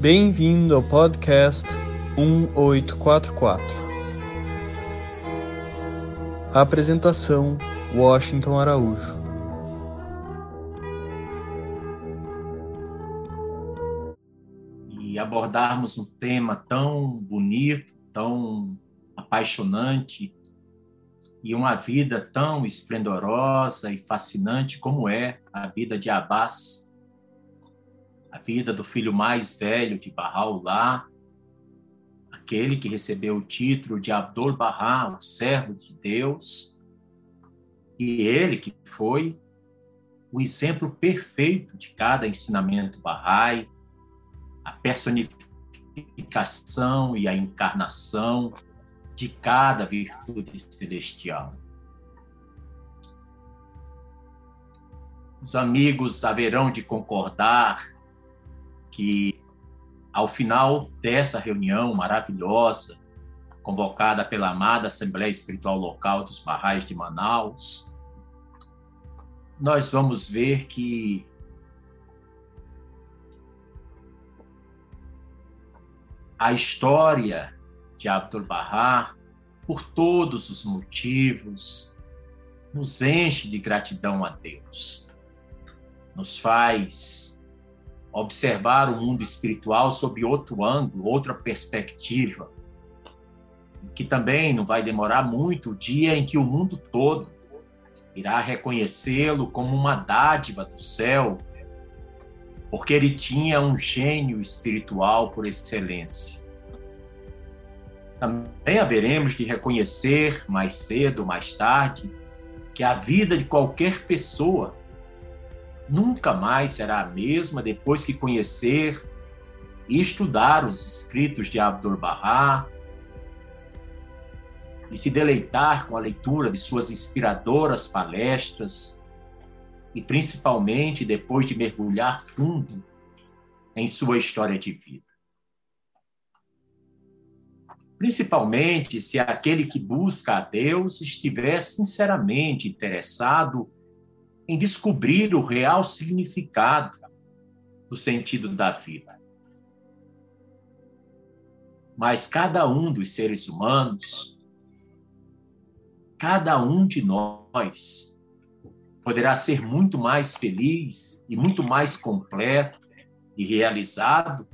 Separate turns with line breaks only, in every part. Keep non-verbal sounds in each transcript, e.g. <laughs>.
Bem-vindo ao podcast 1844. Apresentação: Washington Araújo.
E abordarmos um tema tão bonito, tão apaixonante e uma vida tão esplendorosa e fascinante como é a vida de Abbas a vida do filho mais velho de Bahá'u'lláh, aquele que recebeu o título de Abdul-Bahá, o servo de Deus, e ele que foi o exemplo perfeito de cada ensinamento Bahá'í, a personificação e a encarnação de cada virtude celestial. Os amigos haverão de concordar que, ao final dessa reunião maravilhosa, convocada pela amada Assembleia Espiritual Local dos Barrais de Manaus, nós vamos ver que a história de Abdul Bahá, por todos os motivos, nos enche de gratidão a Deus, nos faz observar o mundo espiritual sob outro ângulo, outra perspectiva, que também não vai demorar muito o dia em que o mundo todo irá reconhecê-lo como uma dádiva do céu, porque ele tinha um gênio espiritual por excelência. Também haveremos de reconhecer mais cedo, mais tarde, que a vida de qualquer pessoa nunca mais será a mesma depois que conhecer e estudar os escritos de Abdu'l-Bahá e se deleitar com a leitura de suas inspiradoras palestras e principalmente depois de mergulhar fundo em sua história de vida. Principalmente se aquele que busca a Deus estiver sinceramente interessado em descobrir o real significado do sentido da vida. Mas cada um dos seres humanos, cada um de nós, poderá ser muito mais feliz e muito mais completo e realizado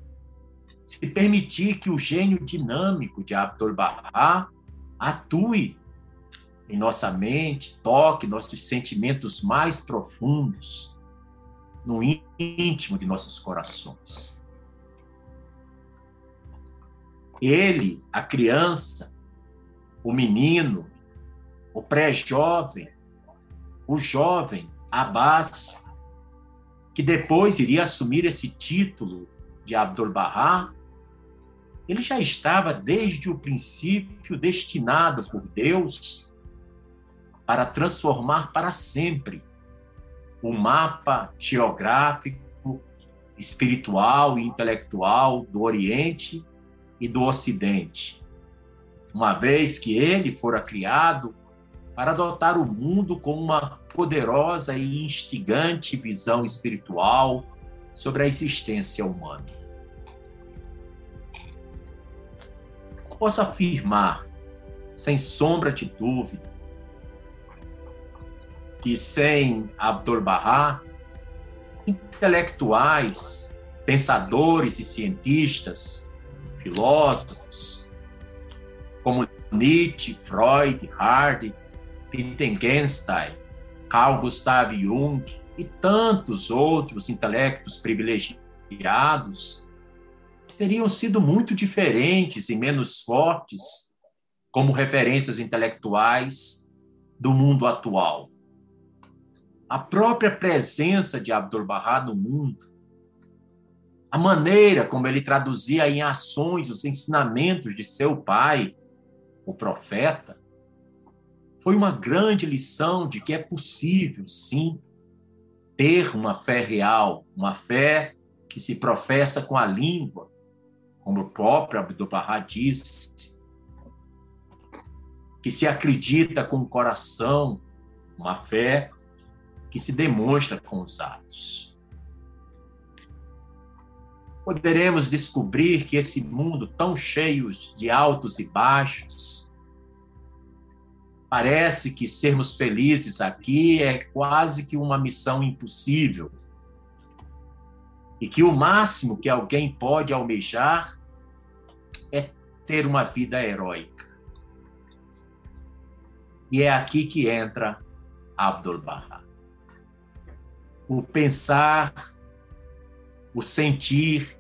se permitir que o gênio dinâmico de Abdu'l-Bahá atue em nossa mente, toque nossos sentimentos mais profundos, no íntimo de nossos corações. Ele, a criança, o menino, o pré-jovem, o jovem, Abbas, que depois iria assumir esse título de Abdul-Bahá, ele já estava desde o princípio destinado por Deus para transformar para sempre o mapa geográfico, espiritual e intelectual do Oriente e do Ocidente, uma vez que ele fora criado para dotar o mundo com uma poderosa e instigante visão espiritual sobre a existência humana. Posso afirmar, sem sombra de dúvida, que sem Abdu'l-Bahá, intelectuais, pensadores e cientistas, filósofos, como Nietzsche, Freud, Hardy, Wittgenstein, Carl Gustav Jung e tantos outros intelectos privilegiados teriam sido muito diferentes e menos fortes como referências intelectuais do mundo atual a própria presença de Abdu'l-Bahá no mundo, a maneira como ele traduzia em ações os ensinamentos de seu pai, o profeta, foi uma grande lição de que é possível, sim, ter uma fé real, uma fé que se professa com a língua, como o próprio Abdu'l-Bahá disse, que se acredita com o coração, uma fé que se demonstra com os atos. poderemos descobrir que esse mundo tão cheio de altos e baixos, parece que sermos felizes aqui é quase que uma missão impossível. E que o máximo que alguém pode almejar é ter uma vida heróica. E é aqui que entra Abdul Bahá. O pensar, o sentir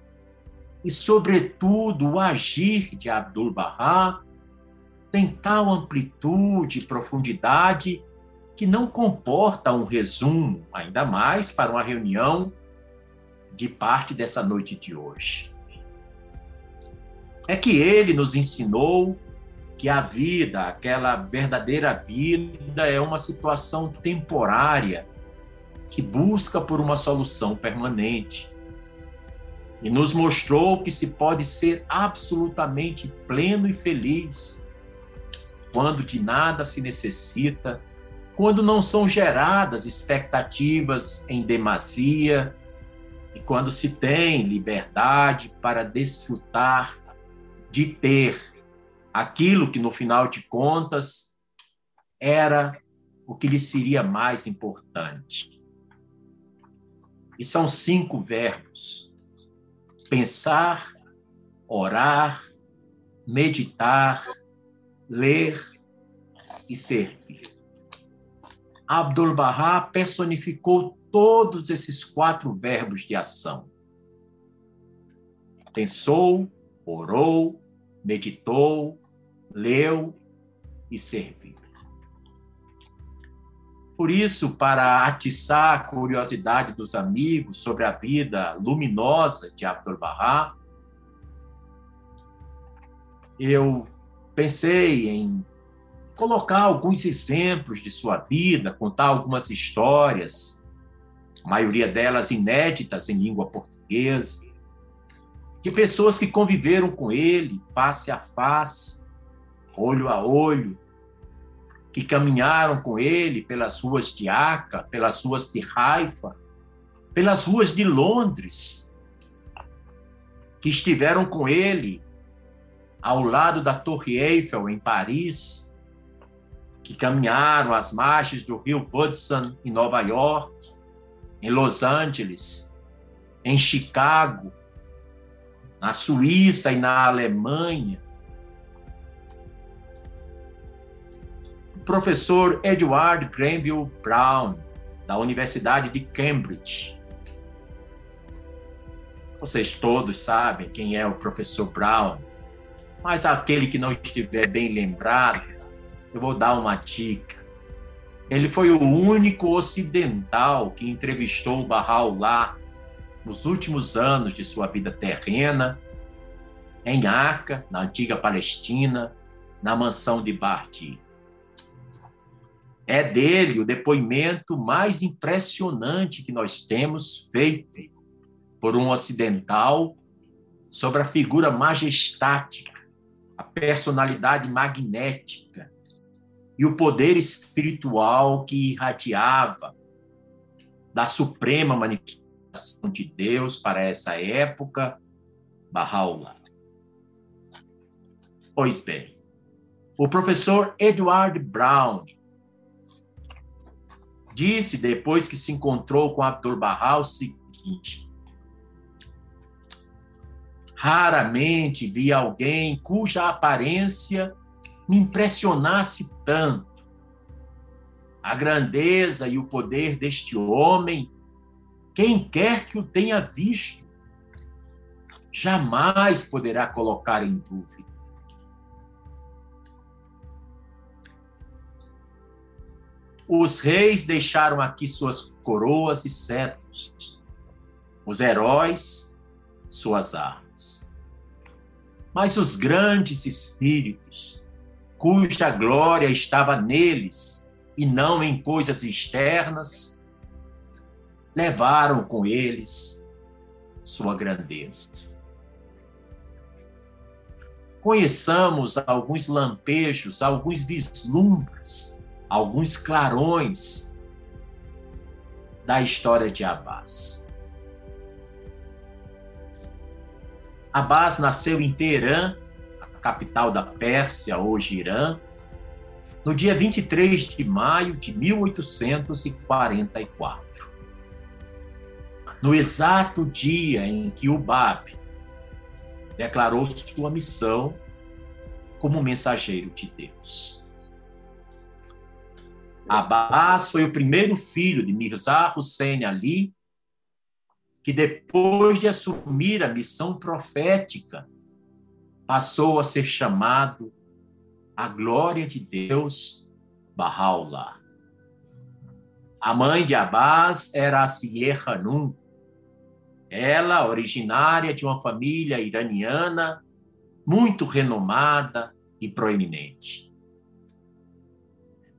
e, sobretudo, o agir de Abdul Bahá tem tal amplitude e profundidade que não comporta um resumo, ainda mais para uma reunião de parte dessa noite de hoje. É que ele nos ensinou que a vida, aquela verdadeira vida, é uma situação temporária que busca por uma solução permanente. E nos mostrou que se pode ser absolutamente pleno e feliz quando de nada se necessita, quando não são geradas expectativas em demasia e quando se tem liberdade para desfrutar de ter aquilo que no final de contas era o que lhe seria mais importante. E são cinco verbos: pensar, orar, meditar, ler e servir. Abdul Bahá personificou todos esses quatro verbos de ação. Pensou, orou, meditou, leu e serviu. Por isso, para atiçar a curiosidade dos amigos sobre a vida luminosa de Abdul Bahá, eu pensei em colocar alguns exemplos de sua vida, contar algumas histórias, a maioria delas inéditas em língua portuguesa, de pessoas que conviveram com ele face a face, olho a olho, que caminharam com ele pelas ruas de Aca, pelas ruas de Haifa, pelas ruas de Londres, que estiveram com ele ao lado da Torre Eiffel em Paris, que caminharam às margens do rio Hudson em Nova York, em Los Angeles, em Chicago, na Suíça e na Alemanha, professor Edward Granville Brown, da Universidade de Cambridge. Vocês todos sabem quem é o professor Brown, mas aquele que não estiver bem lembrado, eu vou dar uma dica. Ele foi o único ocidental que entrevistou Bahá'u'lláh nos últimos anos de sua vida terrena, em Aca, na antiga Palestina, na mansão de Bardi. É dele o depoimento mais impressionante que nós temos feito por um ocidental sobre a figura majestática, a personalidade magnética e o poder espiritual que irradiava da suprema manifestação de Deus para essa época, Bahá'u'lláh. Pois bem, o professor Edward Brown disse depois que se encontrou com Abdul Bahá o seguinte: Raramente vi alguém cuja aparência me impressionasse tanto. A grandeza e o poder deste homem, quem quer que o tenha visto, jamais poderá colocar em dúvida. Os reis deixaram aqui suas coroas e cetros, os heróis, suas armas. Mas os grandes espíritos, cuja glória estava neles e não em coisas externas, levaram com eles sua grandeza. Conheçamos alguns lampejos, alguns vislumbres alguns clarões da história de Abbas. Abbas nasceu em Teherã, a capital da Pérsia, hoje Irã, no dia 23 de maio de 1844. No exato dia em que o Bab declarou sua missão como mensageiro de Deus. Abbas foi o primeiro filho de Mirza Hussein Ali, que depois de assumir a missão profética, passou a ser chamado a glória de Deus, Bahá'u'lláh. A mãe de Abbas era a Sier Hanum, ela originária de uma família iraniana muito renomada e proeminente.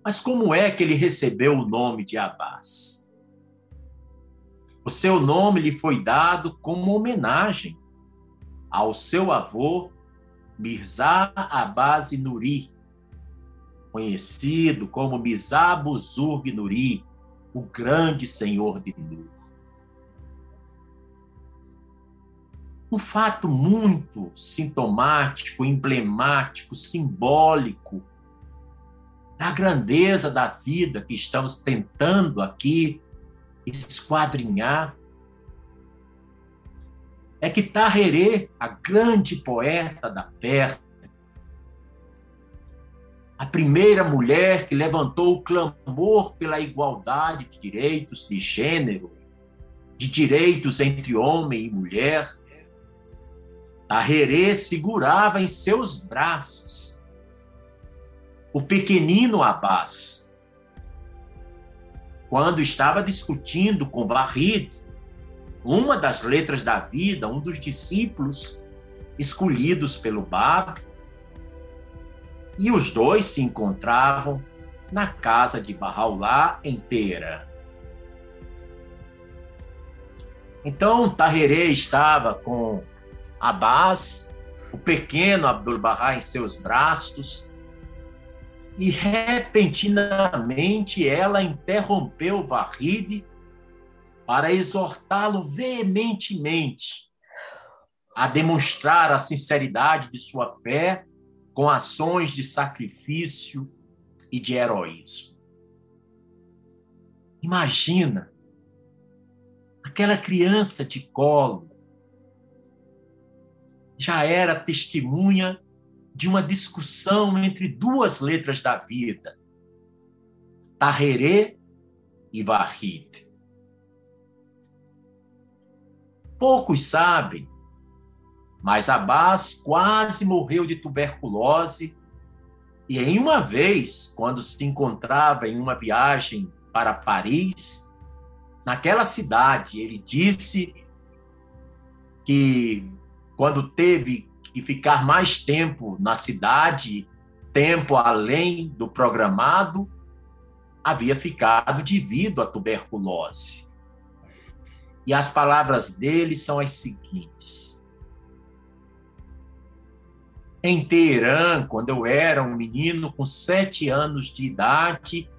Mas como é que ele recebeu o nome de Abbas? O seu nome lhe foi dado como homenagem ao seu avô Mirza Abbas Nuri, conhecido como Mirza Buzurg Nuri, o grande senhor de Nur. Um fato muito sintomático, emblemático, simbólico da grandeza da vida que estamos tentando aqui esquadrinhar é que Tahirê, a grande poeta da Pérsia, a primeira mulher que levantou o clamor pela igualdade de direitos de gênero, de direitos entre homem e mulher, Tahirê segurava em seus braços o pequenino Abbas, quando estava discutindo com Vahid, uma das letras da vida, um dos discípulos escolhidos pelo Bab, e os dois se encontravam na casa de Bahá'u'lláh Teherã. Então, Tahirê estava com Abbas, o pequeno Abdul-Bahá em seus braços, e repentinamente ela interrompeu Vahid para exortá-lo veementemente a demonstrar a sinceridade de sua fé com ações de sacrifício e de heroísmo. Imagina aquela criança de colo já era testemunha de uma discussão entre duas letras da vida, Tahirê e Vahid. Poucos sabem, mas Abbas quase morreu de tuberculose e em uma vez, quando se encontrava em uma viagem para Paris, naquela cidade, ele disse que quando teve e ficar mais tempo na cidade, tempo além do programado, havia ficado devido à tuberculose. E as palavras dele são as seguintes: Em Teherã, quando eu era um menino com sete anos de idade,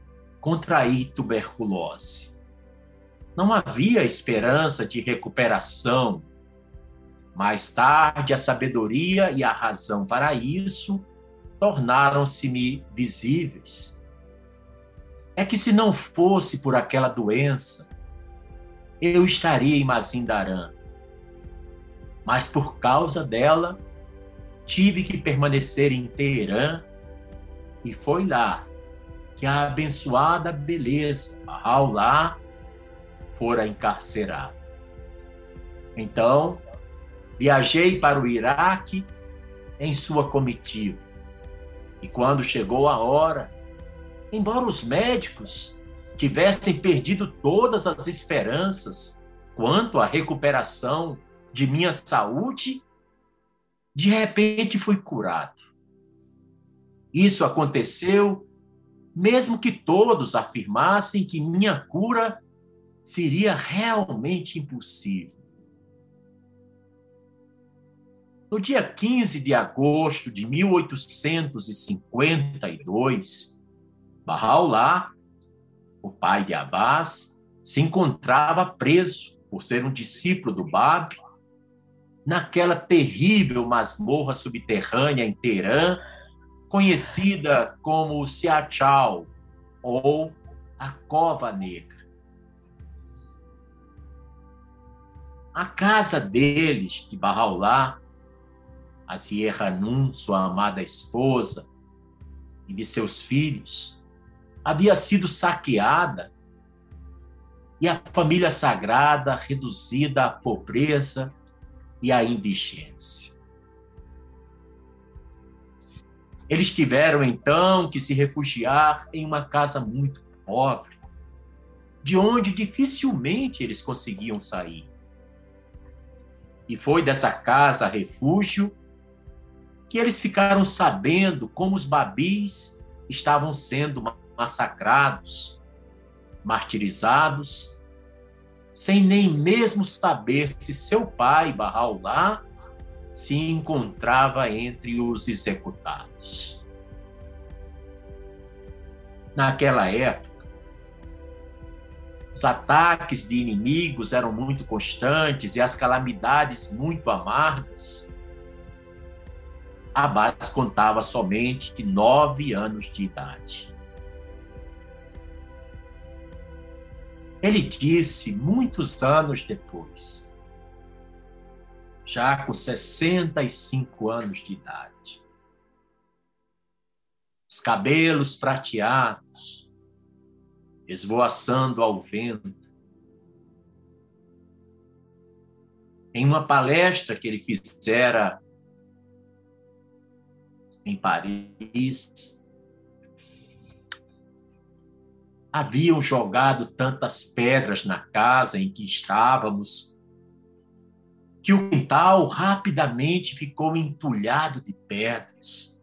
contraí tuberculose. Não havia esperança de recuperação mais tarde, a sabedoria e a razão para isso tornaram-se-me visíveis. É que se não fosse por aquela doença, eu estaria em Mazindarã. Mas por causa dela, tive que permanecer em Teherã e foi lá que a abençoada beleza, Raulá, fora encarcerada. Então, Viajei para o Iraque em sua comitiva. E quando chegou a hora, embora os médicos tivessem perdido todas as esperanças quanto à recuperação de minha saúde, de repente fui curado. Isso aconteceu mesmo que todos afirmassem que minha cura seria realmente impossível. No dia 15 de agosto de 1852, Bahá'u'lláh, o pai de Abbas, se encontrava preso por ser um discípulo do Bab naquela terrível masmorra subterrânea em Teherã, conhecida como Siachal ou a Cova Negra. A casa deles, de Barraulá, a Sierra Nun, sua amada esposa, e de seus filhos, havia sido saqueada e a família sagrada reduzida à pobreza e à indigência. Eles tiveram então que se refugiar em uma casa muito pobre, de onde dificilmente eles conseguiam sair. E foi dessa casa refúgio que eles ficaram sabendo como os babis estavam sendo massacrados, martirizados, sem nem mesmo saber se seu pai, Bahá'u'lláh, se encontrava entre os executados. Naquela época, os ataques de inimigos eram muito constantes e as calamidades muito amargas. Abbas contava somente nove anos de idade. Ele disse muitos anos depois, já com 65 anos de idade, os cabelos prateados, esvoaçando ao vento, em uma palestra que ele fizera em Paris, haviam jogado tantas pedras na casa em que estávamos que o quintal rapidamente ficou entulhado de pedras.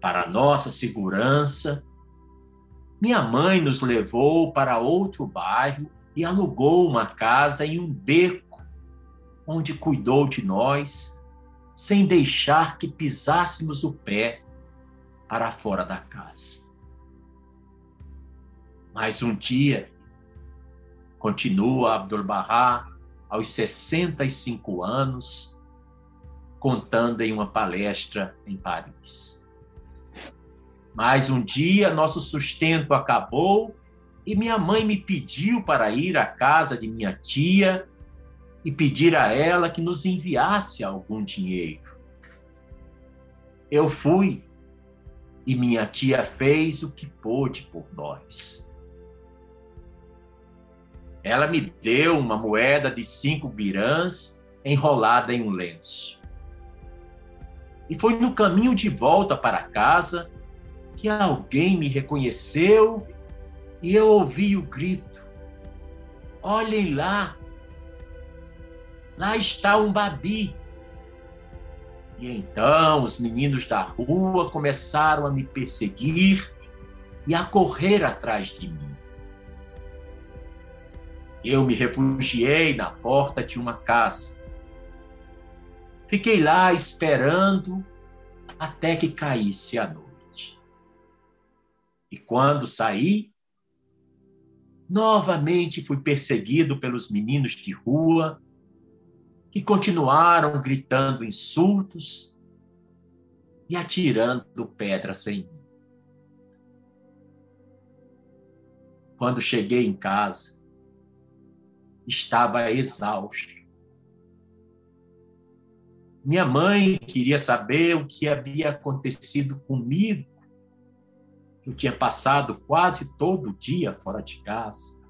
Para nossa segurança, minha mãe nos levou para outro bairro e alugou uma casa em um beco, onde cuidou de nós, sem deixar que pisássemos o pé para fora da casa. Mas um dia, continua Abdul-Bahá, aos 65 anos, contando em uma palestra em Paris. Mas um dia nosso sustento acabou e minha mãe me pediu para ir à casa de minha tia e pedir a ela que nos enviasse algum dinheiro. Eu fui e minha tia fez o que pôde por nós. Ela me deu uma moeda de cinco birãs enrolada em um lenço. E foi no caminho de volta para casa que alguém me reconheceu e eu ouvi o grito: Olhem lá! Lá está um babi. E então os meninos da rua começaram a me perseguir e a correr atrás de mim. Eu me refugiei na porta de uma casa. Fiquei lá esperando até que caísse a noite. E quando saí, novamente fui perseguido pelos meninos de rua que continuaram gritando insultos e atirando pedras em mim. Quando cheguei em casa, estava exausto. Minha mãe queria saber o que havia acontecido comigo. Eu tinha passado quase todo o dia fora de casa.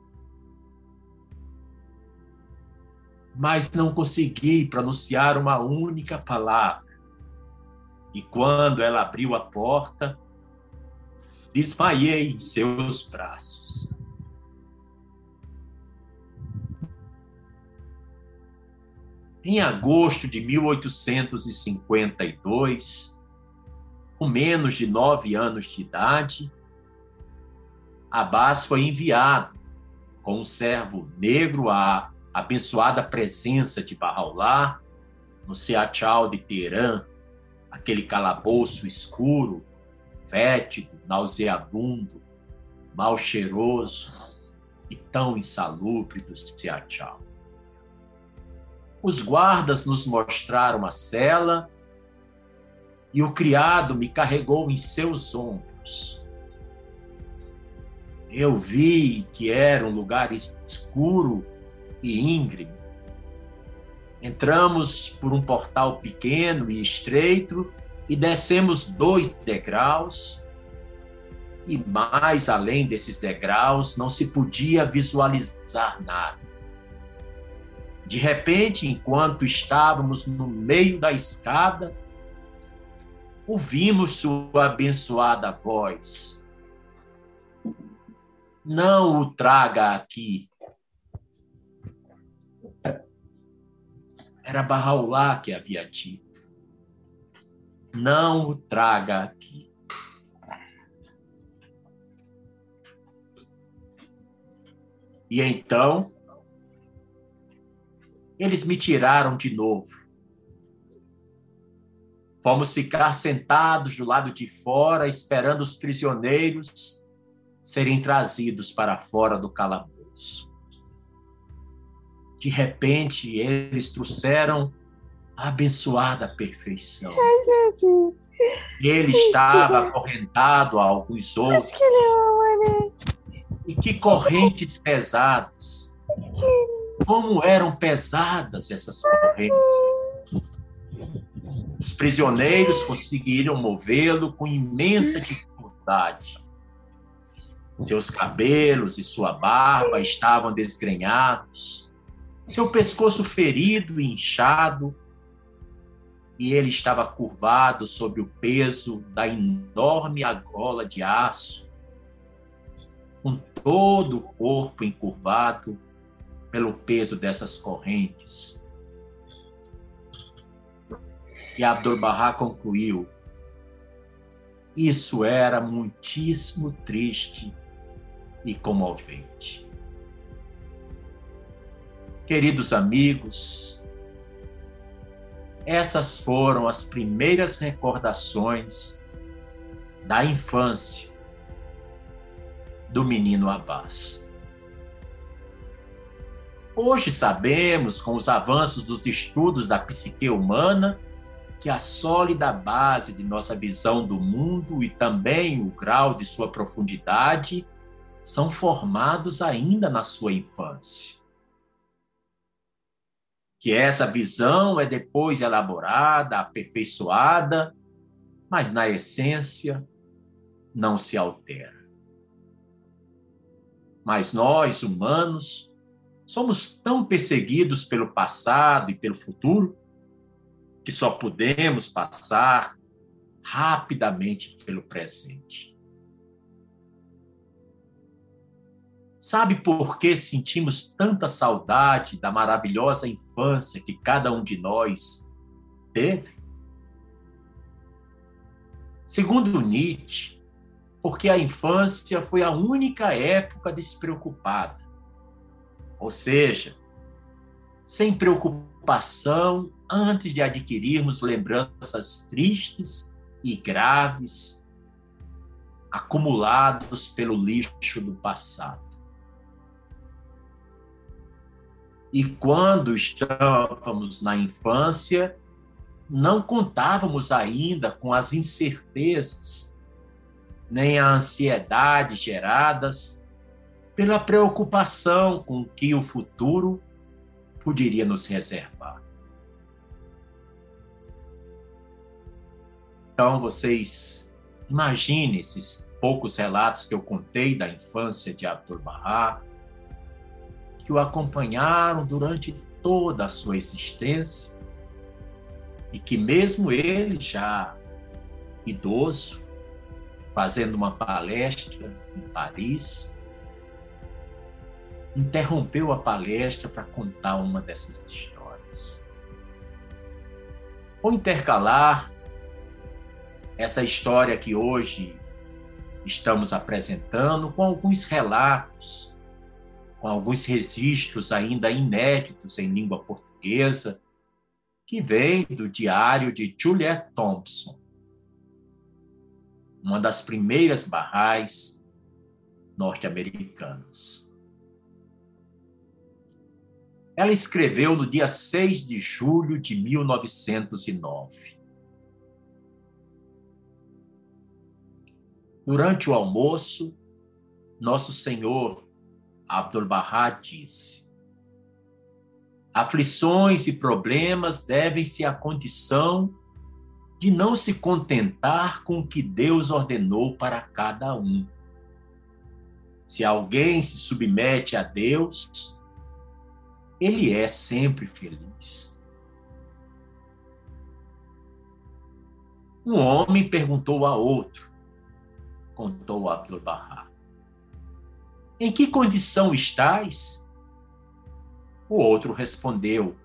Mas não consegui pronunciar uma única palavra. E quando ela abriu a porta, desmaiei em seus braços. Em agosto de 1852, com menos de nove anos de idade, Abbas foi enviado com um servo negro à abençoada presença de Bahá'u'lláh no Seachal de Teherã, aquele calabouço escuro, fétido, nauseabundo, mal cheiroso e tão insalubre do Seachal. Os guardas nos mostraram a cela e o criado me carregou em seus ombros. Eu vi que era um lugar escuro e íngreme. Entramos por um portal pequeno e estreito e descemos dois degraus. E mais além desses degraus, não se podia visualizar nada. De repente, enquanto estávamos no meio da escada, ouvimos sua abençoada voz. Não o traga aqui. Era Barraulá que havia dito. Não o traga aqui. E então, eles me tiraram de novo Fomos ficar sentados do lado de fora, esperando os prisioneiros serem trazidos para fora do calabouço. De repente, eles trouxeram a abençoada perfeição. Ele estava acorrentado a alguns outros. E que correntes pesadas! Como eram pesadas essas correntes! Os prisioneiros conseguiram movê-lo com imensa dificuldade. Seus cabelos e sua barba estavam desgrenhados, seu pescoço ferido e inchado, e ele estava curvado sob o peso da enorme argola de aço, com todo o corpo encurvado pelo peso dessas correntes. E Abdu'l-Bahá concluiu: Isso era muitíssimo triste e comovente. Queridos amigos, essas foram as primeiras recordações da infância do menino Abbas. Hoje sabemos, com os avanços dos estudos da psique humana, que a sólida base de nossa visão do mundo e também o grau de sua profundidade são formados ainda na sua infância. Que essa visão é depois elaborada, aperfeiçoada, mas na essência não se altera. Mas nós, humanos, somos tão perseguidos pelo passado e pelo futuro que só podemos passar rapidamente pelo presente. Sabe por que sentimos tanta saudade da maravilhosa infância que cada um de nós teve? Segundo Nietzsche, porque a infância foi a única época despreocupada. Ou seja, sem preocupação antes de adquirirmos lembranças tristes e graves acumulados pelo lixo do passado. E quando estávamos na infância, não contávamos ainda com as incertezas, nem a ansiedade geradas pela preocupação com que o futuro poderia nos reservar. Então, vocês imaginem esses poucos relatos que eu contei da infância de Abdul Bahá, que o acompanharam durante toda a sua existência e que mesmo ele já idoso, fazendo uma palestra em Paris, interrompeu a palestra para contar uma dessas histórias. Ou intercalar essa história que hoje estamos apresentando com alguns relatos, com alguns registros ainda inéditos em língua portuguesa, que vem do diário de Juliet Thompson, uma das primeiras barrais norte-americanas. Ela escreveu no dia 6 de julho de 1909. Durante o almoço, nosso Senhor Abdu'l-Bahá disse: Aflições e problemas devem-se à condição de não se contentar com o que Deus ordenou para cada um. Se alguém se submete a Deus, ele é sempre feliz. Um homem perguntou a outro, contou Abdu'l-Bahá, em que condição estás? O outro respondeu,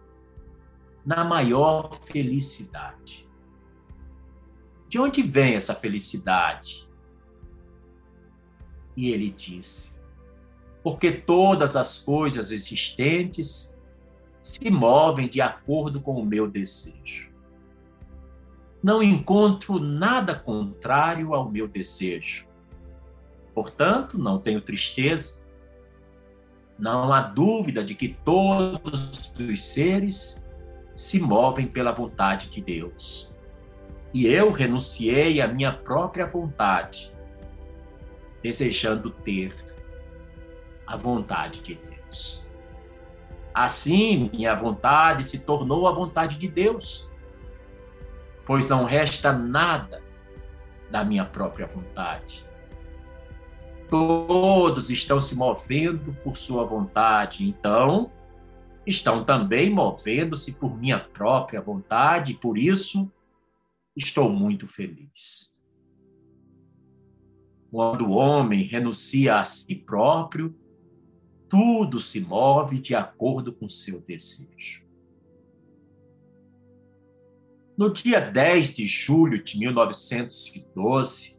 na maior felicidade. De onde vem essa felicidade? E ele disse: Porque todas as coisas existentes se movem de acordo com o meu desejo. Não encontro nada contrário ao meu desejo. Portanto, não tenho tristeza. Não há dúvida de que todos os seres se movem pela vontade de Deus. E eu renunciei à minha própria vontade desejando ter a vontade de Deus. Assim, minha vontade se tornou a vontade de Deus, pois não resta nada da minha própria vontade. Todos estão se movendo por sua vontade, então estão também movendo-se por minha própria vontade, e por isso estou muito feliz. Quando o homem renuncia a si próprio, tudo se move de acordo com seu desejo. No dia 10 de julho de 1912,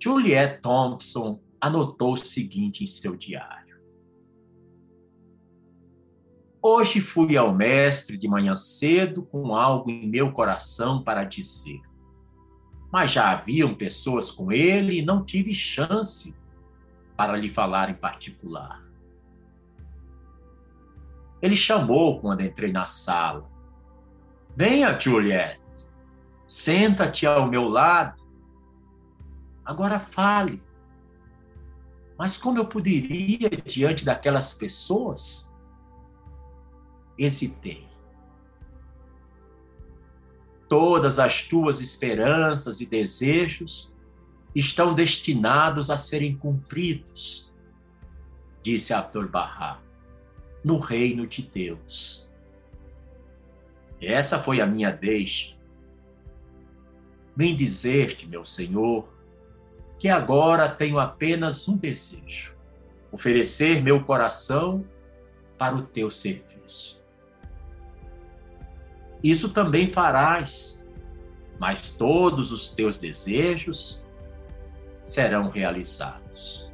Juliette Thompson anotou o seguinte em seu diário: Hoje fui ao mestre de manhã cedo com algo em meu coração para dizer mas já haviam pessoas com ele e não tive chance para lhe falar em particular. Ele chamou quando entrei na sala. Venha, Juliette, senta-te ao meu lado. Agora fale. Mas como eu poderia diante daquelas pessoas? Hesitei todas as tuas esperanças e desejos estão destinados a serem cumpridos, disse Abdu'l-Bahá, no reino de Deus. Essa foi a minha deixa. Vem dizer-te, meu Senhor, que agora tenho apenas um desejo: oferecer meu coração para o teu serviço. Isso também farás, mas todos os teus desejos serão realizados.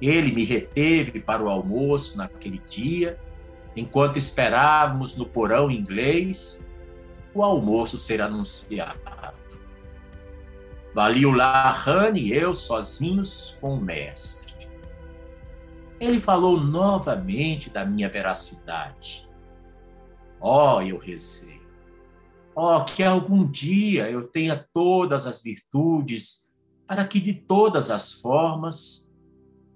Ele me reteve para o almoço naquele dia, enquanto esperávamos no porão inglês o almoço ser anunciado. Valiullah e eu sozinhos com o mestre. Ele falou novamente da minha veracidade oh, eu rezei. Oh, que algum dia eu tenha todas as virtudes, para que de todas as formas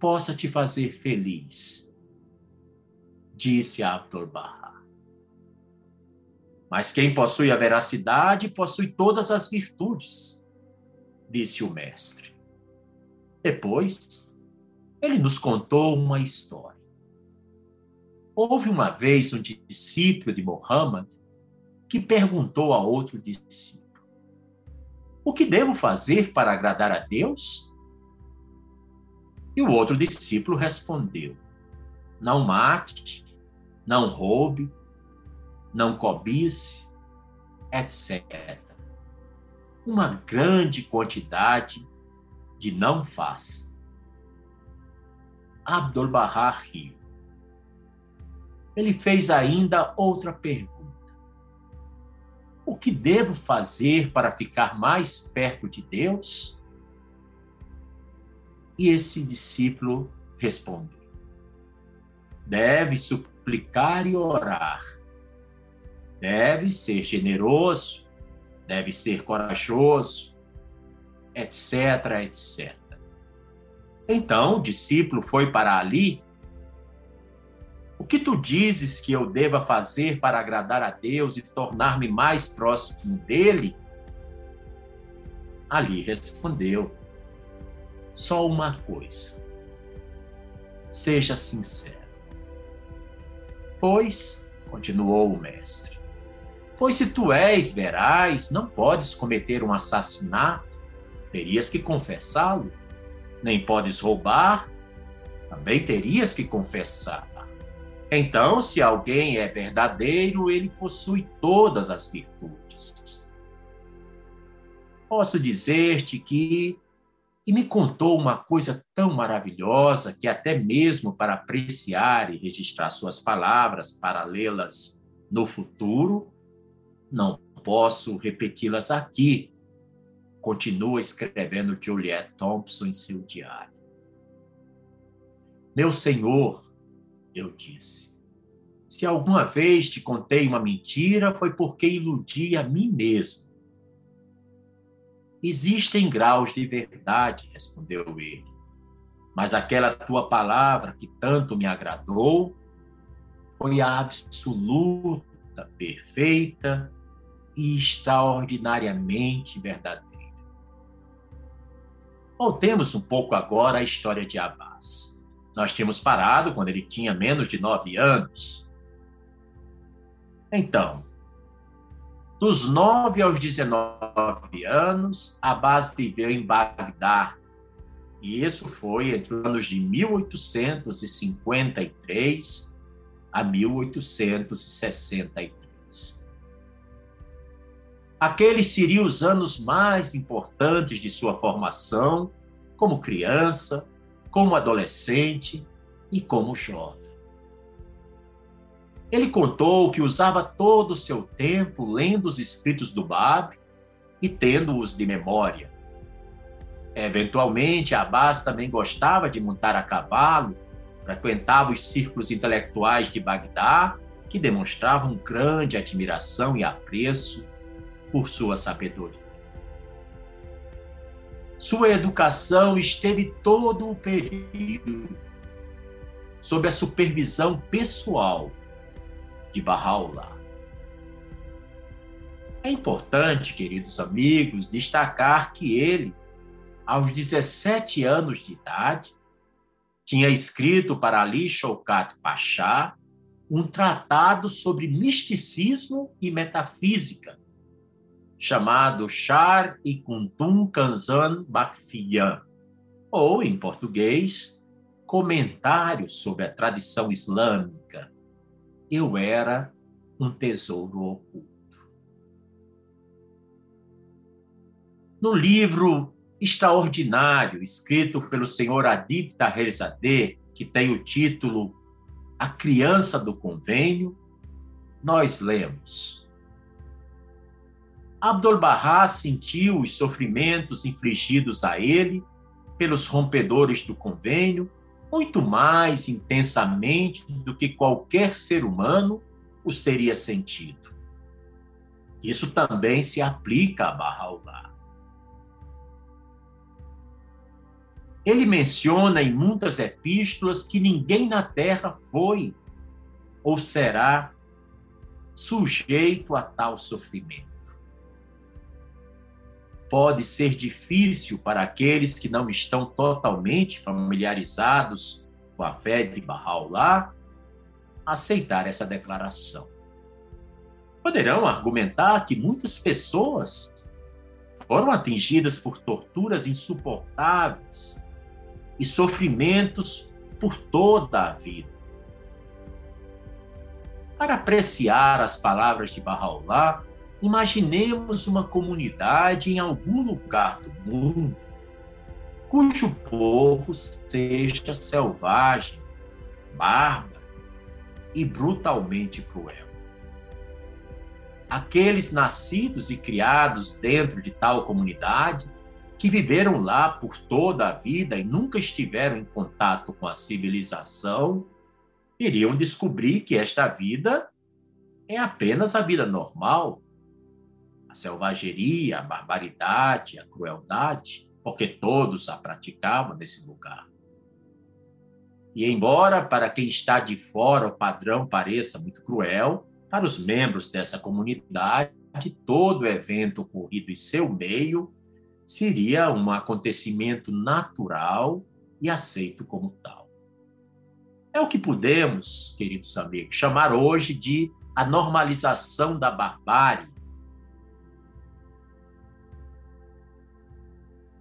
possa te fazer feliz. Disse Abdul Bahá. Mas quem possui a veracidade possui todas as virtudes, disse o mestre. Depois, ele nos contou uma história. Houve uma vez um discípulo de Muhammad que perguntou a outro discípulo: O que devo fazer para agradar a Deus? E o outro discípulo respondeu: Não mate, não roube, não cobice, etc. Uma grande quantidade de não faça. Abdul-Bahá riu ele fez ainda outra pergunta: O que devo fazer para ficar mais perto de Deus? E esse discípulo respondeu: deve suplicar e orar, deve ser generoso, deve ser corajoso, etc, etc. Então o discípulo foi para ali. O que tu dizes que eu deva fazer para agradar a Deus e tornar-me mais próximo dele? Ali respondeu: só uma coisa. Seja sincero. Pois, continuou o mestre, pois se tu és veraz, não podes cometer um assassinato, terias que confessá-lo nem podes roubar, também terias que confessar. Então, se alguém é verdadeiro, ele possui todas as virtudes. Posso dizer-te que e me contou uma coisa tão maravilhosa que até mesmo para apreciar e registrar suas palavras para lê-las no futuro, não posso repeti-las aqui, continua escrevendo Juliette Thompson em seu diário. Meu Senhor, eu disse, se alguma vez te contei uma mentira, foi porque iludi a mim mesmo. Existem graus de verdade, respondeu ele, mas aquela tua palavra que tanto me agradou foi a absoluta, perfeita extraordinariamente verdadeira. Voltemos um pouco agora à história de Abbas. Nós tínhamos parado quando ele tinha menos de nove anos. Então, dos nove aos 19 anos, Abbas viveu em Bagdá. E isso foi entre os anos de 1853 a 1863. Aqueles seriam os anos mais importantes de sua formação como criança, como adolescente e como jovem. Ele contou que usava todo o seu tempo lendo os escritos do Bab e tendo-os de memória. Eventualmente, Abbas também gostava de montar a cavalo, frequentava os círculos intelectuais de Bagdá, que demonstravam grande admiração e apreço por sua sabedoria. Sua educação esteve todo o período sob a supervisão pessoal de Bahá'u'lláh. É importante, queridos amigos, destacar que ele, aos 17 anos de idade, tinha escrito para Ali Shaukat Pasha um tratado sobre misticismo e metafísica, chamado Char e Kuntum Kanzan Bakfiyan, ou, em português, Comentário sobre a Tradição Islâmica. Eu era um tesouro oculto. No livro extraordinário escrito pelo senhor Adib Taherzadeh, que tem o título A Criança do Convênio, nós lemos Abdul-Bahá sentiu os sofrimentos infligidos a ele pelos rompedores do convênio muito mais intensamente do que qualquer ser humano os teria sentido. Isso também se aplica a Bahá'u'lláh. Ele menciona em muitas epístolas que ninguém na terra foi ou será sujeito a tal sofrimento pode ser difícil para aqueles que não estão totalmente familiarizados com a fé de Bahá'u'lláh aceitar essa declaração. Poderão argumentar que muitas pessoas foram atingidas por torturas insuportáveis e sofrimentos por toda a vida. Para apreciar as palavras de Bahá'u'lláh, Imaginemos uma comunidade em algum lugar do mundo cujo povo seja selvagem, bárbaro e brutalmente cruel. Aqueles nascidos e criados dentro de tal comunidade, que viveram lá por toda a vida e nunca estiveram em contato com a civilização, iriam descobrir que esta vida é apenas a vida normal, a selvageria, a barbaridade, a crueldade, porque todos a praticavam nesse lugar. E embora para quem está de fora o padrão pareça muito cruel, para os membros dessa comunidade, todo evento ocorrido em seu meio seria um acontecimento natural e aceito como tal. É o que podemos, queridos amigos, chamar hoje de a normalização da barbárie,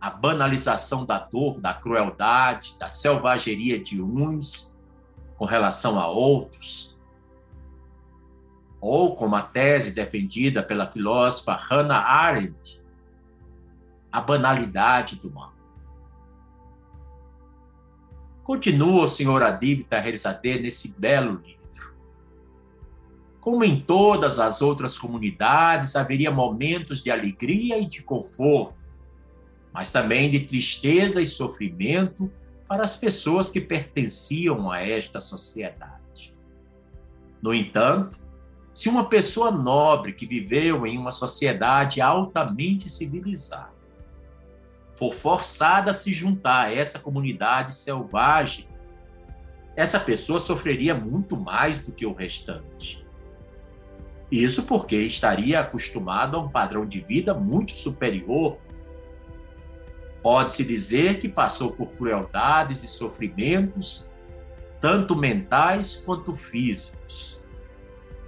a banalização da dor, da crueldade, da selvageria de uns com relação a outros, ou como a tese defendida pela filósofa Hannah Arendt, a banalidade do mal. Continua o senhor Adib Taherzadeh nesse belo livro. Como em todas as outras comunidades, haveria momentos de alegria e de conforto, mas também de tristeza e sofrimento para as pessoas que pertenciam a esta sociedade. No entanto, se uma pessoa nobre que viveu em uma sociedade altamente civilizada for forçada a se juntar a essa comunidade selvagem, essa pessoa sofreria muito mais do que o restante. Isso porque estaria acostumado a um padrão de vida muito superior Pode-se dizer que passou por crueldades e sofrimentos, tanto mentais quanto físicos,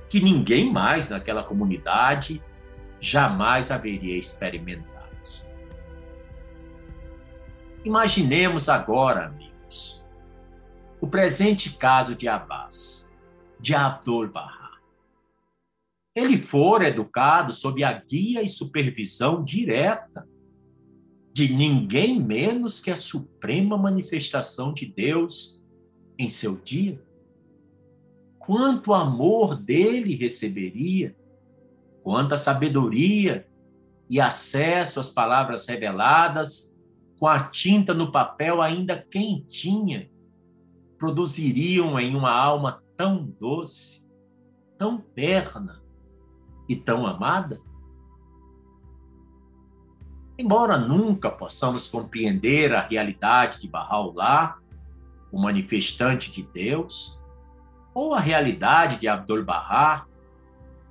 que ninguém mais naquela comunidade jamais haveria experimentado. Imaginemos agora, amigos, o presente caso de Abbas, de Abdul Bahá. Ele fora educado sob a guia e supervisão direta de ninguém menos que a suprema manifestação de Deus em seu dia? Quanto amor dele receberia, quanta sabedoria e acesso às palavras reveladas, com a tinta no papel ainda quentinha, produziriam em uma alma tão doce, tão terna e tão amada? Embora nunca possamos compreender a realidade de Bahá'u'lláh, o manifestante de Deus, ou a realidade de Abdul-Bahá,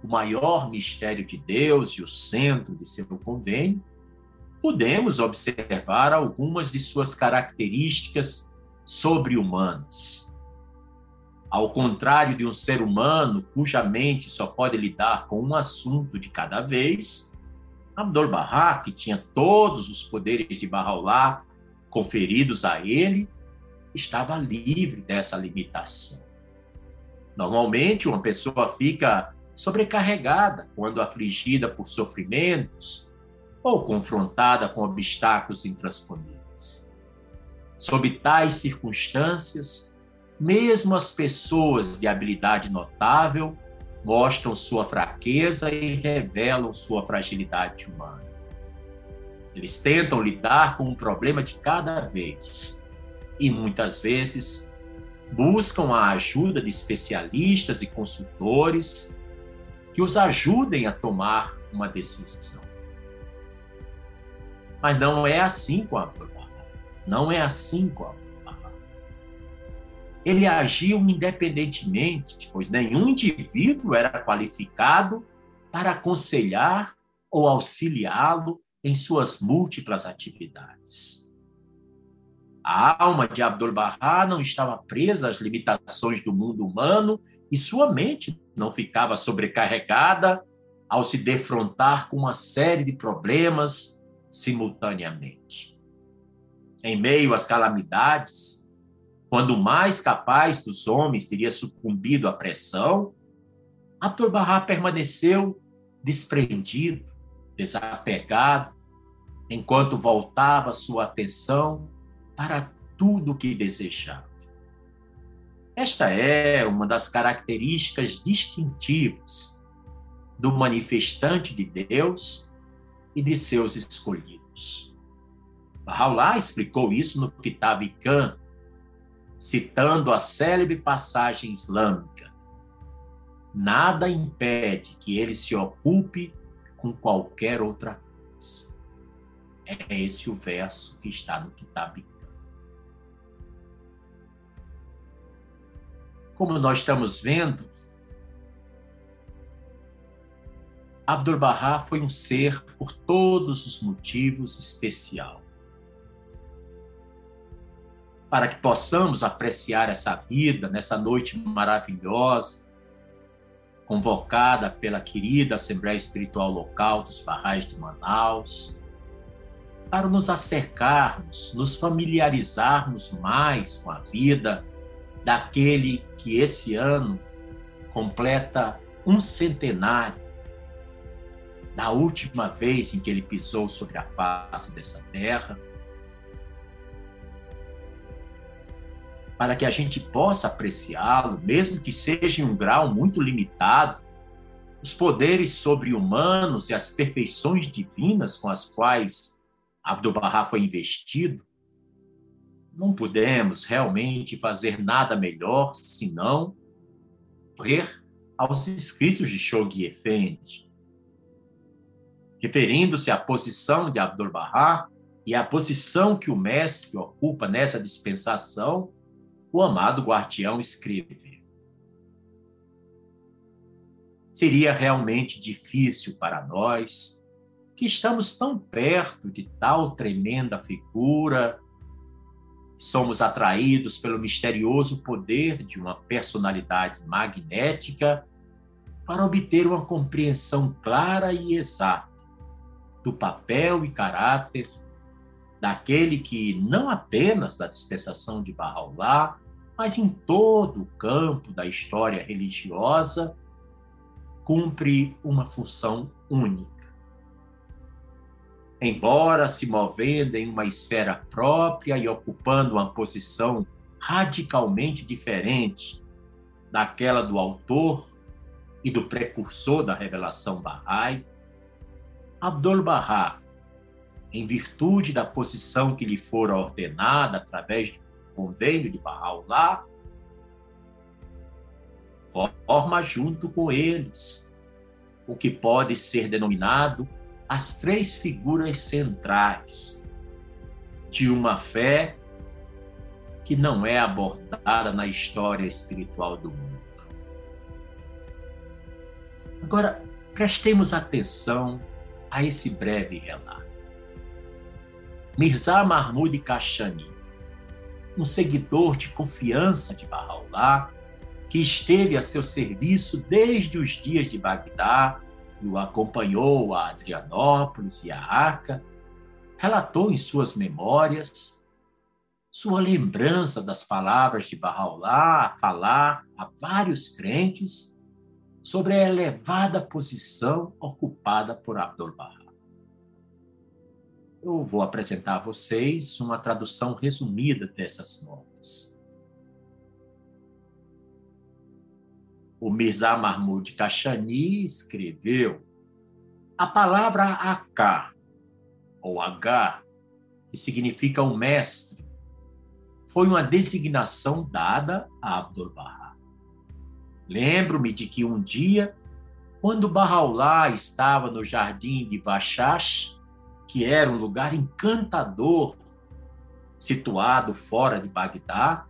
o maior mistério de Deus e o centro de seu convênio, podemos observar algumas de suas características sobre-humanas. Ao contrário de um ser humano cuja mente só pode lidar com um assunto de cada vez, Abdul Bahá, que tinha todos os poderes de Bahá'u'lláh conferidos a ele, estava livre dessa limitação. Normalmente, uma pessoa fica sobrecarregada quando afligida por sofrimentos ou confrontada com obstáculos intransponíveis. Sob tais circunstâncias, mesmo as pessoas de habilidade notável mostram sua fraqueza e revelam sua fragilidade humana. Eles tentam lidar com um problema de cada vez e muitas vezes buscam a ajuda de especialistas e consultores que os ajudem a tomar uma decisão. Mas não é assim com a Não é assim com a ele agiu independentemente, pois nenhum indivíduo era qualificado para aconselhar ou auxiliá-lo em suas múltiplas atividades. A alma de Abdu'l-Bahá não estava presa às limitações do mundo humano e sua mente não ficava sobrecarregada ao se defrontar com uma série de problemas simultaneamente. Em meio às calamidades, quando o mais capaz dos homens teria sucumbido à pressão, Abdu'l-Bahá permaneceu desprendido, desapegado, enquanto voltava sua atenção para tudo o que desejava. Esta é uma das características distintivas do manifestante de Deus e de seus escolhidos. Bahá'u'lláh explicou isso no Kitab Khan, citando a célebre passagem islâmica: nada impede que ele se ocupe com qualquer outra coisa. É esse o verso que está no Kitab Como nós estamos vendo, Abdu'l-Bahá foi um ser, por todos os motivos, especial. Para que possamos apreciar essa vida nessa noite maravilhosa, convocada pela querida Assembleia Espiritual Local dos Barrais de Manaus, para nos acercarmos, nos familiarizarmos mais com a vida daquele que esse ano completa um centenário da última vez em que ele pisou sobre a face dessa terra, para que a gente possa apreciá-lo, mesmo que seja em um grau muito limitado, os poderes sobre-humanos e as perfeições divinas com as quais Abdu'l-Bahá foi investido, não podemos realmente fazer nada melhor senão ler aos escritos de Shoghi Effendi, referindo-se à posição de Abdu'l-Bahá e à posição que o mestre ocupa nessa dispensação, o amado guardião escreve. Seria realmente difícil para nós, que estamos tão perto de tal tremenda figura, somos atraídos pelo misterioso poder de uma personalidade magnética para obter uma compreensão clara e exata do papel e caráter daquele que, não apenas da dispensação de Bahá'u'lláh, mas em todo o campo da história religiosa, cumpre uma função única. Embora se movendo em uma esfera própria e ocupando uma posição radicalmente diferente daquela do autor e do precursor da revelação Bahá'í, Abdul-Bahá, em virtude da posição que lhe fora ordenada através convênio de Bahá'u'lláh, forma junto com eles o que pode ser denominado as três figuras centrais de uma fé que não é abordada na história espiritual do mundo. Agora, prestemos atenção a esse breve relato. Mirza Mahmud Kashani, um seguidor de confiança de Bahá'u'lláh, que esteve a seu serviço desde os dias de Bagdá e o acompanhou a Adrianópolis e a Arca, relatou em suas memórias sua lembrança das palavras de Bahá'u'lláh a falar a vários crentes sobre a elevada posição ocupada por Abdu'l-Bahá. Eu vou apresentar a vocês uma tradução resumida dessas notas. O Mirza Mahmud Kashani escreveu a palavra Akar, ou H, que significa o mestre, foi uma designação dada a Abdu'l-Bahá. Lembro-me de que um dia, quando Bahá'u'lláh estava no jardim de Vashash, que era um lugar encantador, situado fora de Bagdá,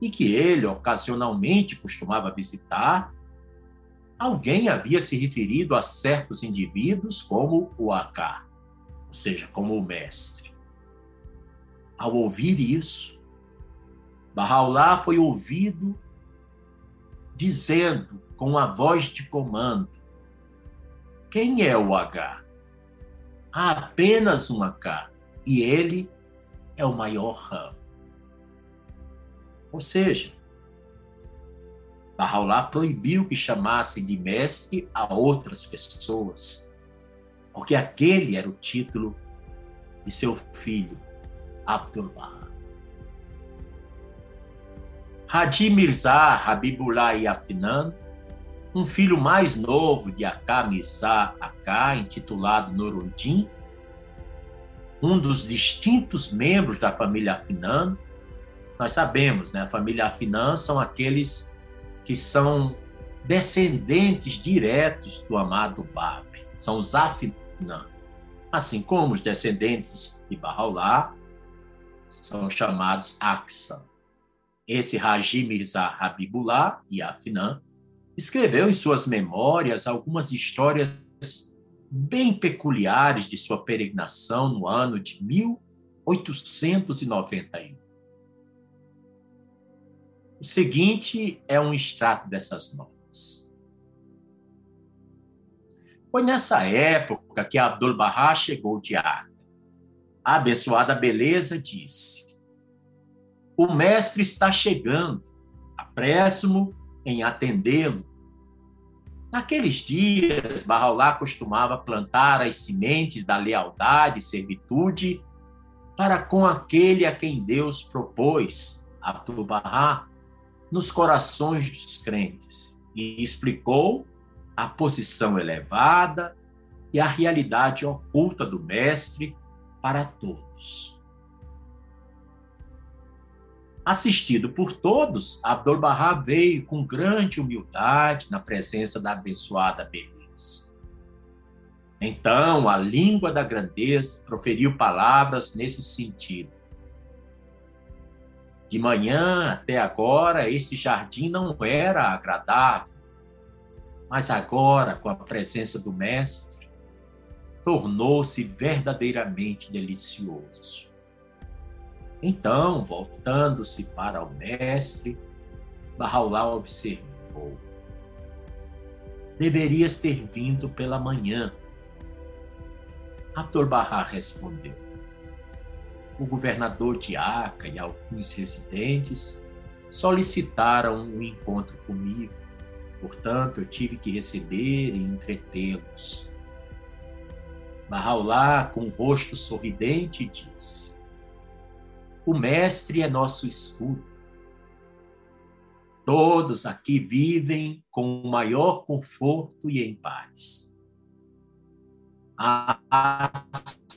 e que ele ocasionalmente costumava visitar, alguém havia se referido a certos indivíduos como o Akar, ou seja, como o mestre. Ao ouvir isso, Bahá'u'lláh foi ouvido dizendo com a voz de comando: Quem é o H? Há apenas um H e ele é o maior ramo. Ou seja, Bahá'u'lláh proibiu que chamassem de mestre a outras pessoas, porque aquele era o título de seu filho, Abdul-Bahá. Hadi Mirza Habibullah Yafinan, um filho mais novo de Mirza Aká, intitulado Nuruddin, um dos distintos membros da família Afinan, nós sabemos, né? A família Afinan são aqueles que são descendentes diretos do amado Bab, são os Afinan. Assim como os descendentes de Bahá'u'lláh são chamados Aksa. Esse Haji Mirza Habibullah e Afinan escreveu em suas memórias algumas histórias bem peculiares de sua peregrinação no ano de 1891. O seguinte é um extrato dessas notas. Foi nessa época que Abdul Bahá chegou de Acre. A abençoada beleza disse: O mestre está chegando, apresso-me em atendê-lo. Naqueles dias, Bahá'u'lláh costumava plantar as sementes da lealdade e servitude para com aquele a quem Deus propôs, Abdu'l-Bahá, nos corações dos crentes e explicou a posição elevada e a realidade oculta do Mestre para todos. Assistido por todos, Abdul-Bahá veio com grande humildade na presença da abençoada beleza. Então, a língua da grandeza proferiu palavras nesse sentido. De manhã até agora, esse jardim não era agradável, mas agora, com a presença do Mestre, tornou-se verdadeiramente delicioso. Então, voltando-se para o Mestre, Bahá'u'lláh observou: Deverias ter vindo pela manhã. Abdul-Bahá respondeu: o governador de Aca e alguns residentes solicitaram um encontro comigo. Portanto, eu tive que receber e entretê-los. Bahá'u'lláh, com o rosto sorridente, disse: O mestre é nosso escudo. Todos aqui vivem com o maior conforto e em paz. A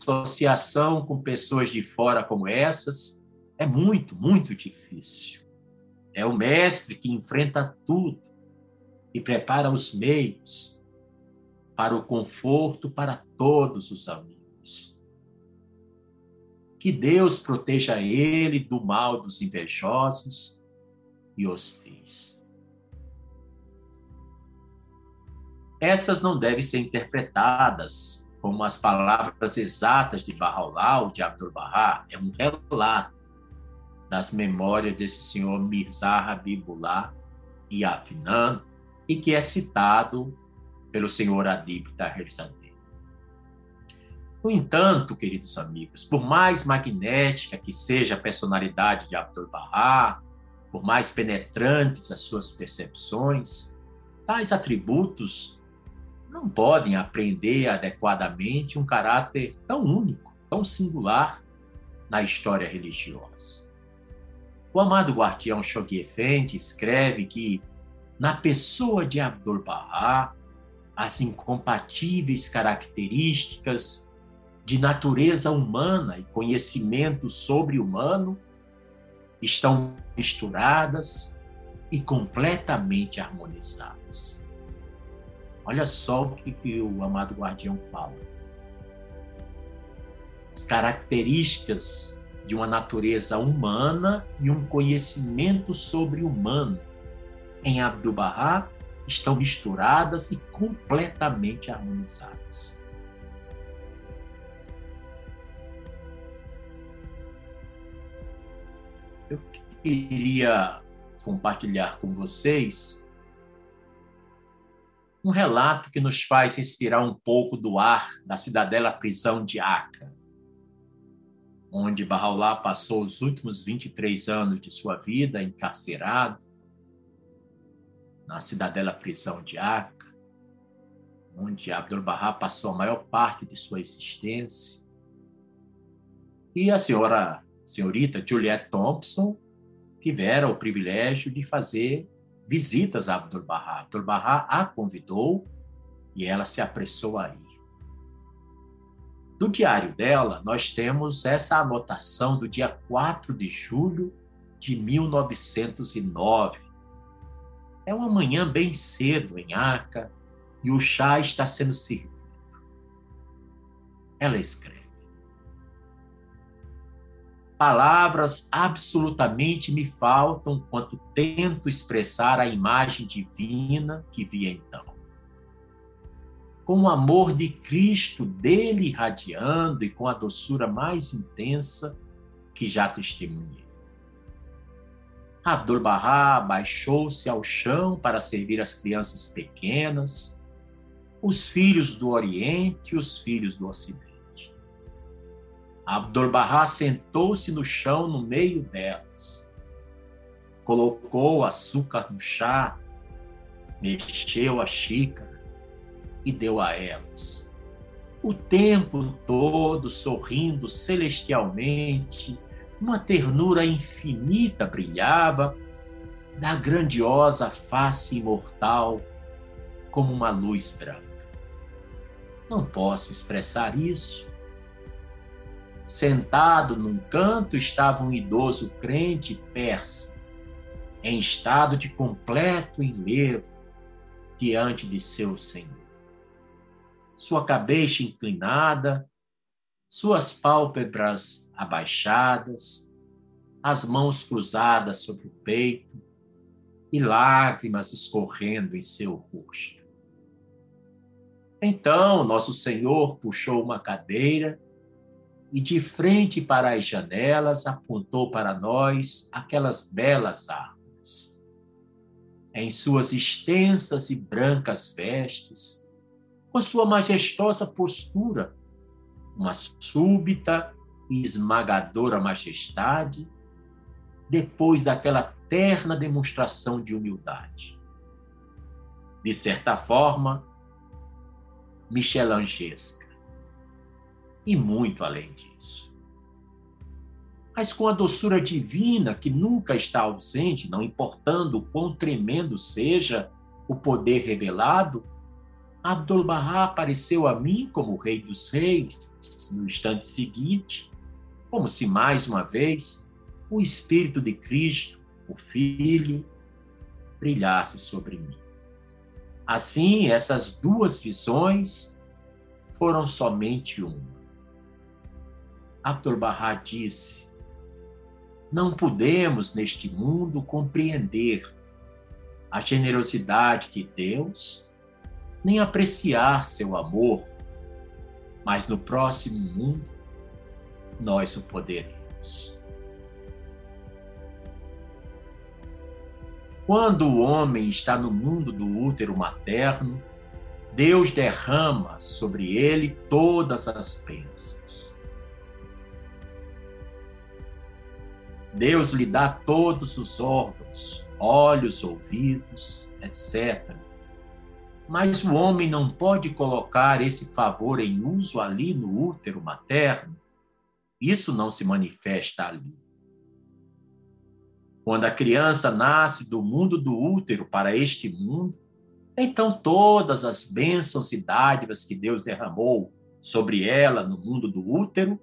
associação com pessoas de fora como essas é muito, muito difícil. É o mestre que enfrenta tudo e prepara os meios para o conforto para todos os amigos. Que Deus proteja ele do mal dos invejosos e hostis. Essas não devem ser interpretadas como as palavras exatas de Bahá'u'lláh ou de Abdu'l-Bahá, é um relato das memórias desse senhor Mirza Habibullah e Afinan, e que é citado pelo senhor Adib Sandeh. No entanto, queridos amigos, por mais magnética que seja a personalidade de Abdu'l-Bahá, por mais penetrantes as suas percepções, tais atributos não podem aprender adequadamente um caráter tão único, tão singular na história religiosa. O amado guardião Shoghi Effendi escreve que, na pessoa de Abdul-Bahá, as incompatíveis características de natureza humana e conhecimento sobre-humano estão misturadas e completamente harmonizadas. Olha só o que, o amado guardião fala. As características de uma natureza humana e um conhecimento sobre-humano em Abdu'l-Bahá estão misturadas e completamente harmonizadas. Eu queria compartilhar com vocês um relato que nos faz respirar um pouco do ar da cidadela prisão de Aca, onde Bahá'u'lláh passou os últimos 23 anos de sua vida encarcerado, na cidadela prisão de Aca, onde Abdul-Bahá passou a maior parte de sua existência. E a senhora, senhorita Juliette Thompson, tivera o privilégio de fazer visitas a Abdul-Bahá. Abdul-Bahá a convidou e ela se apressou a ir. No diário dela, nós temos essa anotação do dia 4 de julho de 1909. É uma manhã bem cedo em Aca e o chá está sendo servido. Ela escreve: Palavras absolutamente me faltam quando tento expressar a imagem divina que vi então. Com o amor de Cristo dele irradiando e com a doçura mais intensa que já testemunhei. Abdul-Bahá baixou-se ao chão para servir as crianças pequenas, os filhos do Oriente e os filhos do Ocidente. Abdul-Bahá sentou-se no chão no meio delas, colocou açúcar no chá, mexeu a xícara e deu a elas. O tempo todo sorrindo celestialmente, uma ternura infinita brilhava da grandiosa face imortal como uma luz branca. Não posso expressar isso. Sentado num canto estava um idoso crente persa, em estado de completo enlevo diante de seu Senhor. Sua cabeça inclinada, suas pálpebras abaixadas, as mãos cruzadas sobre o peito e lágrimas escorrendo em seu rosto. Então, nosso Senhor puxou uma cadeira e, de frente para as janelas, apontou para nós aquelas belas árvores. Em suas extensas e brancas vestes, com sua majestosa postura, uma súbita e esmagadora majestade, depois daquela terna demonstração de humildade. De certa forma, michelangesca. E muito além disso. Mas com a doçura divina que nunca está ausente, não importando o quão tremendo seja o poder revelado, Abdul-Bahá apareceu a mim como Rei dos Reis no instante seguinte, como se mais uma vez o Espírito de Cristo, o Filho, brilhasse sobre mim. Assim, essas duas visões foram somente uma. Abdul-Bahá disse: Não podemos neste mundo compreender a generosidade de Deus nem apreciar seu amor, mas no próximo mundo nós o poderemos. Quando o homem está no mundo do útero materno, Deus derrama sobre ele todas as bênçãos. Deus lhe dá todos os órgãos, olhos, ouvidos, etc mas o homem não pode colocar esse favor em uso ali no útero materno. Isso não se manifesta ali. Quando a criança nasce do mundo do útero para este mundo, então todas as bênçãos e dádivas que Deus derramou sobre ela no mundo do útero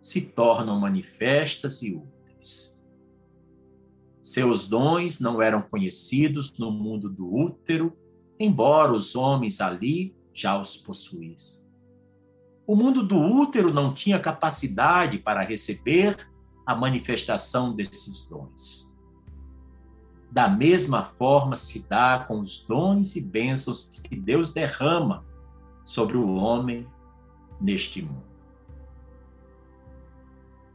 se tornam manifestas e úteis. Seus dons não eram conhecidos no mundo do útero embora os homens ali já os possuíssem. O mundo do útero não tinha capacidade para receber a manifestação desses dons. Da mesma forma se dá com os dons e bênçãos que Deus derrama sobre o homem neste mundo.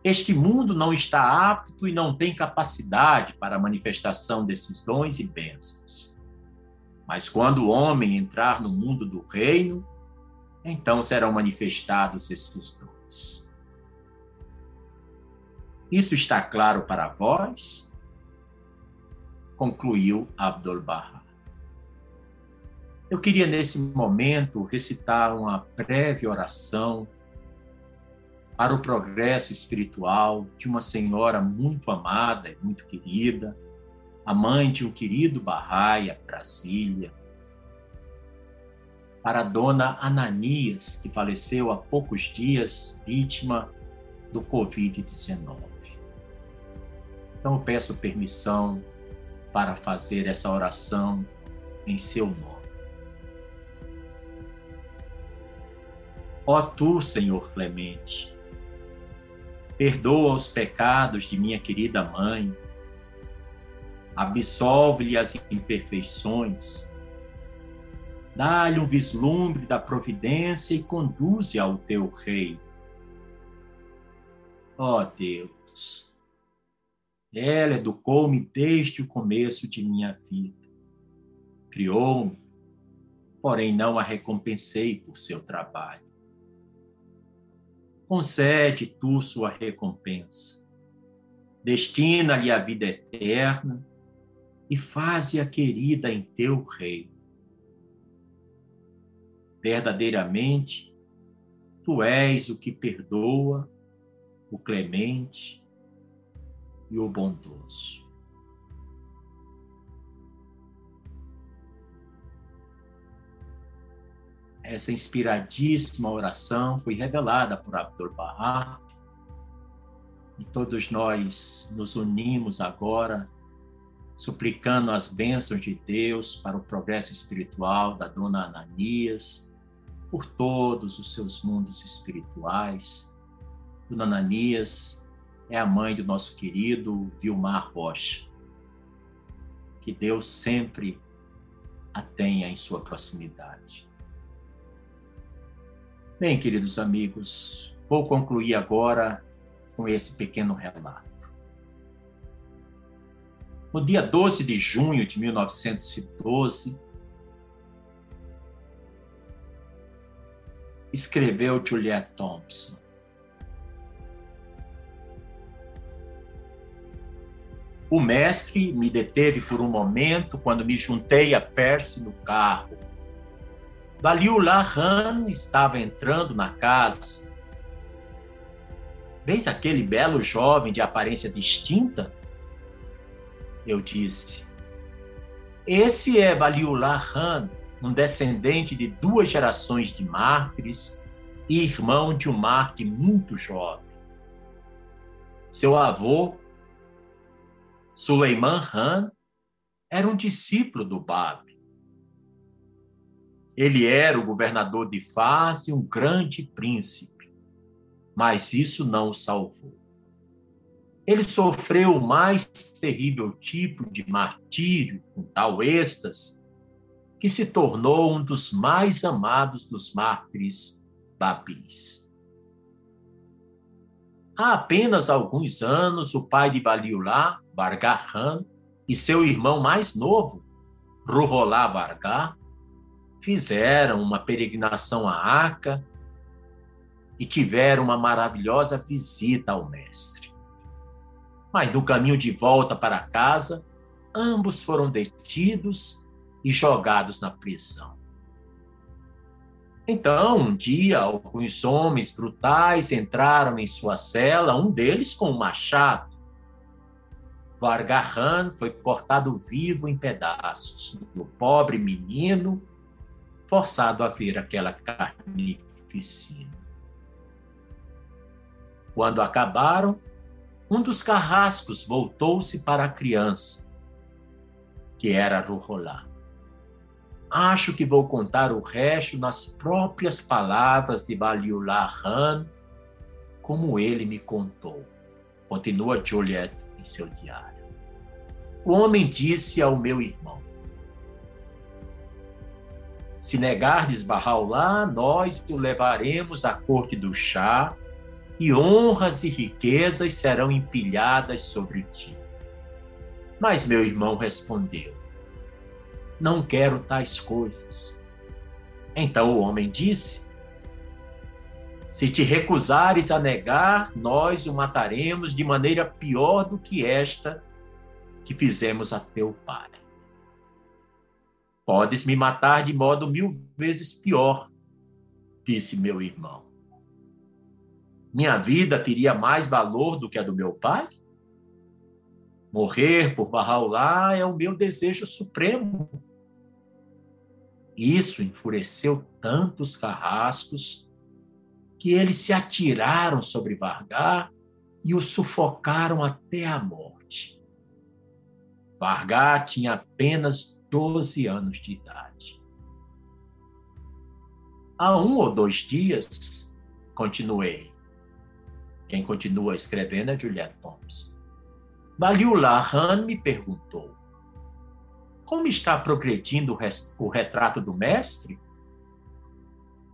Este mundo não está apto e não tem capacidade para a manifestação desses dons e bênçãos. Mas quando o homem entrar no mundo do reino, então serão manifestados esses dons. Isso está claro para vós? Concluiu Abdul-Bahá. Eu queria nesse momento recitar uma breve oração para o progresso espiritual de uma senhora muito amada e muito querida, a mãe de um querido Barraia, Brasília, para a dona Ananias, que faleceu há poucos dias, vítima do Covid-19. Então eu peço permissão para fazer essa oração em seu nome. Ó tu, Senhor clemente, perdoa os pecados de minha querida mãe, absolve-lhe as imperfeições, dá-lhe um vislumbre da providência e conduze ao teu reino. Ó Deus, ela educou-me desde o começo de minha vida. Criou-me, porém não a recompensei por seu trabalho. Concede tu sua recompensa. Destina-lhe a vida eterna e faze-a querida em teu reino. Verdadeiramente, tu és o que perdoa, o clemente e o bondoso. Essa inspiradíssima oração foi revelada por Abdul Bahá e todos nós nos unimos agora suplicando as bênçãos de Deus para o progresso espiritual da dona Ananias, por todos os seus mundos espirituais. Dona Ananias é a mãe do nosso querido Vilmar Rocha. Que Deus sempre a tenha em sua proximidade. Bem, queridos amigos, vou concluir agora com esse pequeno relato. No dia 12 de junho de 1912, escreveu Juliette Thompson. O mestre me deteve por um momento quando me juntei a Percy no carro. Baliullah Han estava entrando na casa. Vês aquele belo jovem de aparência distinta? Eu disse. Esse é Baliullah Han, um descendente de duas gerações de mártires e irmão de um mártir muito jovem. Seu avô Suleiman Han era um discípulo do Bab. Ele era o governador de Faz e um grande príncipe, mas isso não o salvou. Ele sofreu o mais terrível tipo de martírio, com tal êxtase, que se tornou um dos mais amados dos mártires babis. Há apenas alguns anos, o pai de Baliulá Vargar Khan e seu irmão mais novo, Ruholá Vargar, fizeram uma peregrinação a Aca e tiveram uma maravilhosa visita ao mestre. Mas no caminho de volta para casa, ambos foram detidos e jogados na prisão. Então, um dia, alguns homens brutais entraram em sua cela, um deles com um machado. Vargahan foi cortado vivo em pedaços. O pobre menino, forçado a ver aquela carnificina. Quando acabaram, um dos carrascos voltou-se para a criança, que era Ruholá. Acho que vou contar o resto nas próprias palavras de Baliullah Han, como ele me contou. Continua Juliette em seu diário. O homem disse ao meu irmão: Se negardes Bahá'u'lláh, nós o levaremos à corte do chá e honras e riquezas serão empilhadas sobre ti. Mas meu irmão respondeu: Não quero tais coisas. Então o homem disse: se te recusares a negar, nós o mataremos de maneira pior do que esta que fizemos a teu pai. Podes me matar de modo mil vezes pior, disse meu irmão. Minha vida teria mais valor do que a do meu pai? Morrer por Bahá'u'lláh é o meu desejo supremo. Isso enfureceu tantos carrascos que eles se atiraram sobre Vargar e o sufocaram até a morte. Vargas tinha apenas 12 anos de idade. Há um ou dois dias, continuei. Quem continua escrevendo é Juliette Thompson. Baliullah Han me perguntou: Como está progredindo o retrato do mestre?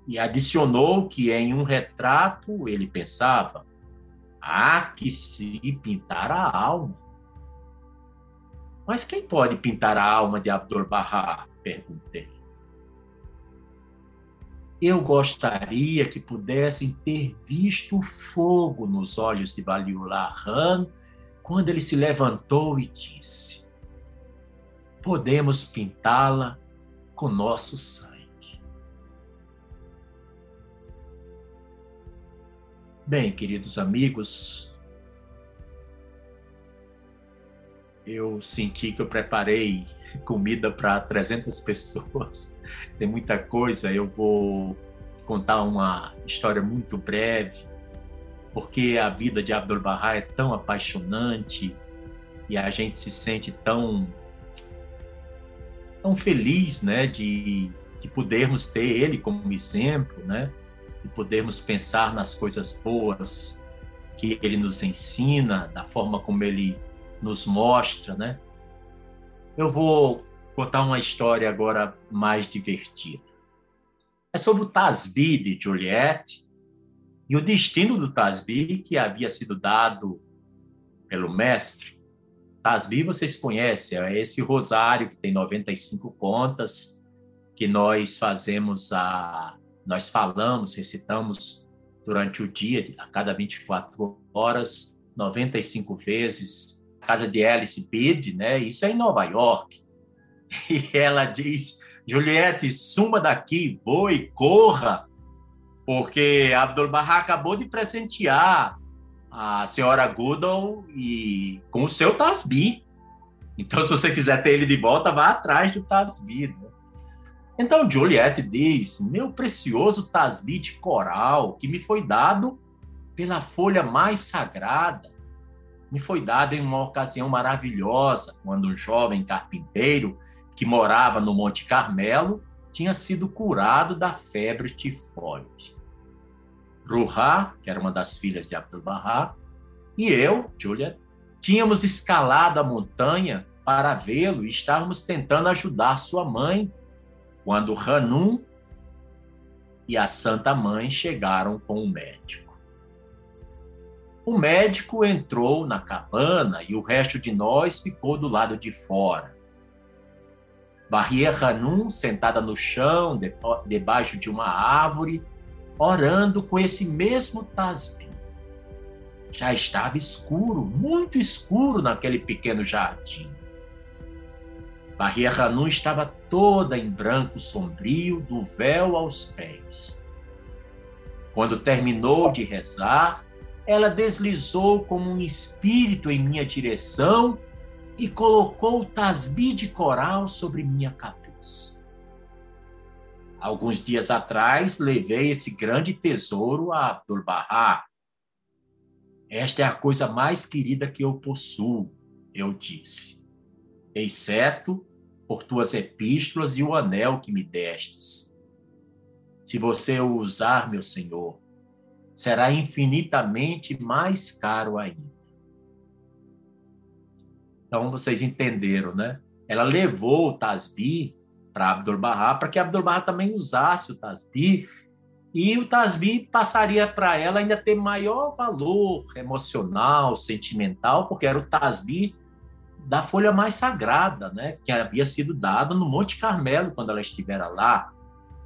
E adicionou que em um retrato ele pensava: há que se pintar a alma. Mas quem pode pintar a alma de Abdul-Bahá? Perguntei. Eu gostaria que pudessem ter visto o fogo nos olhos de Baliullah Han quando ele se levantou e disse: Podemos pintá-la com nosso sangue. Bem, queridos amigos, eu senti que eu preparei comida para 300 <laughs> pessoas. Tem muita coisa, eu vou contar uma história muito breve, porque a vida de Abdul Bahá é tão apaixonante e a gente se sente tão tão feliz, né, de, de podermos ter ele como exemplo, né? e podermos pensar nas coisas boas que ele nos ensina, da forma como ele nos mostra, né? Eu vou contar uma história agora mais divertida. É sobre o Tasbi de Juliette e o destino do Tasbi que havia sido dado pelo mestre. Tasbi vocês conhecem, é esse rosário que tem 95 contas que nós fazemos a nós falamos, recitamos durante o dia, a cada 24 horas, 95 vezes. Casa de Alice Bid, né? Isso é em Nova York. <laughs> E ela diz: Juliette, suma daqui, voe, corra, porque Abdul Bahá acabou de presentear a senhora Goodall e com o seu Tasbi. Então, se você quiser ter ele de volta, vá atrás do Tasbi. Né? Então Juliette diz: Meu precioso tasbi de coral, que me foi dado pela folha mais sagrada, me foi dado em uma ocasião maravilhosa, quando um jovem carpinteiro que morava no Monte Carmelo tinha sido curado da febre tifoide. Ruha, que era uma das filhas de Abdu'l-Bahá, e eu, Juliette, tínhamos escalado a montanha para vê-lo e estávamos tentando ajudar sua mãe quando Hanum e a Santa Mãe chegaram com o médico. O médico entrou na cabana e o resto de nós ficou do lado de fora. Barria Hanum sentada no chão, debaixo de uma árvore, orando com esse mesmo tasbih. Já estava escuro, muito escuro naquele pequeno jardim. Bahia Hanum estava toda em branco sombrio, do véu aos pés. Quando terminou de rezar, ela deslizou como um espírito em minha direção e colocou o tasbi de coral sobre minha cabeça. Alguns dias atrás, levei esse grande tesouro a Abdul Bahá. Esta é a coisa mais querida que eu possuo, eu disse, exceto por tuas epístolas e o anel que me destes. Se você o usar, meu Senhor, será infinitamente mais caro ainda. Então vocês entenderam, né? Ela levou o Tasbih para Abdul Bahá para que Abdul Bahá também usasse o Tasbih e o Tasbih passaria para ela ainda ter maior valor emocional, sentimental, porque era o Tasbih da folha mais sagrada, né, que havia sido dada no Monte Carmelo quando ela estivera lá.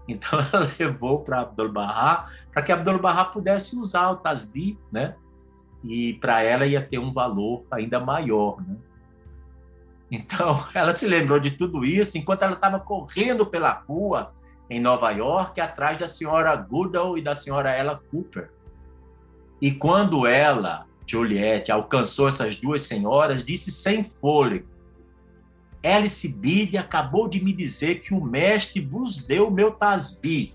Então <laughs> ela levou para Abdul Bahá para que Abdul Bahá pudesse usar o tasbih, né? E para ela ia ter um valor ainda maior, né? Então <laughs> ela se lembrou de tudo isso enquanto ela estava correndo pela rua em Nova York atrás da senhora Goodall e da senhora Ella Cooper. E quando ela Juliette alcançou essas duas senhoras, disse sem fôlego: Alice Bide acabou de me dizer que o mestre vos deu meu tasbi.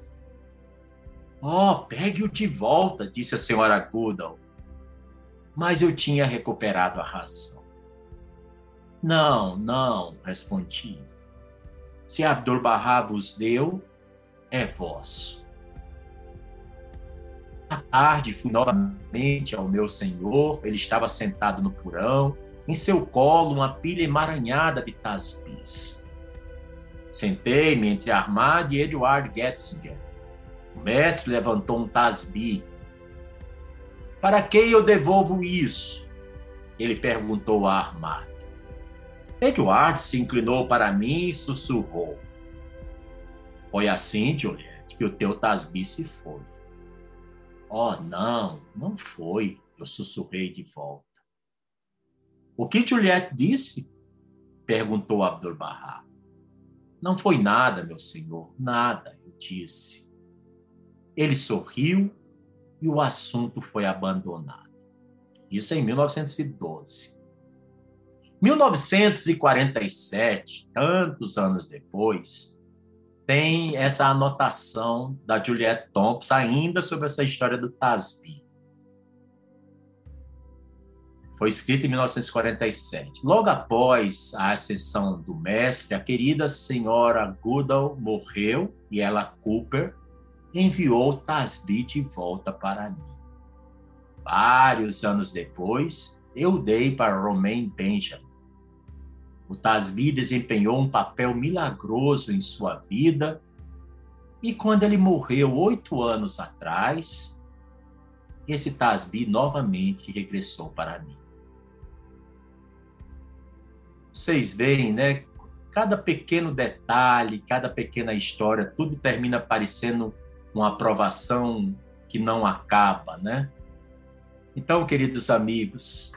Oh, pegue-o de volta, disse a senhora Goodall. Mas eu tinha recuperado a razão. Não, não, respondi. Se Abdul-Bahá vos deu, é vosso. À tarde fui novamente ao meu senhor, ele estava sentado no porão, em seu colo uma pilha emaranhada de tasbis. Sentei-me entre Armad e Edward Getzinger. O mestre levantou um tasbi. Para quem eu devolvo isso? Ele perguntou a Armad. Edward se inclinou para mim e sussurrou. Foi assim, Juliette, que o teu tasbi se foi. Oh, não, não foi, eu sussurrei de volta. O que Juliette disse? Perguntou Abdul-Bahá. Não foi nada, meu senhor, nada, eu disse. Ele sorriu e o assunto foi abandonado. Isso em 1912. 1947, tantos anos depois, tem essa anotação da Juliette Thompson ainda sobre essa história do Tasbi. Foi escrita em 1947. Logo após a ascensão do mestre, a querida senhora Goodall morreu e ela, Cooper, enviou Tasbi de volta para mim. Vários anos depois, eu dei para Romaine Benjamin o Tasbi desempenhou um papel milagroso em sua vida e quando ele morreu oito anos atrás, esse Tasbi novamente regressou para mim. Vocês veem, né? Cada pequeno detalhe, cada pequena história, tudo termina parecendo uma aprovação que não acaba, né? Então, queridos amigos,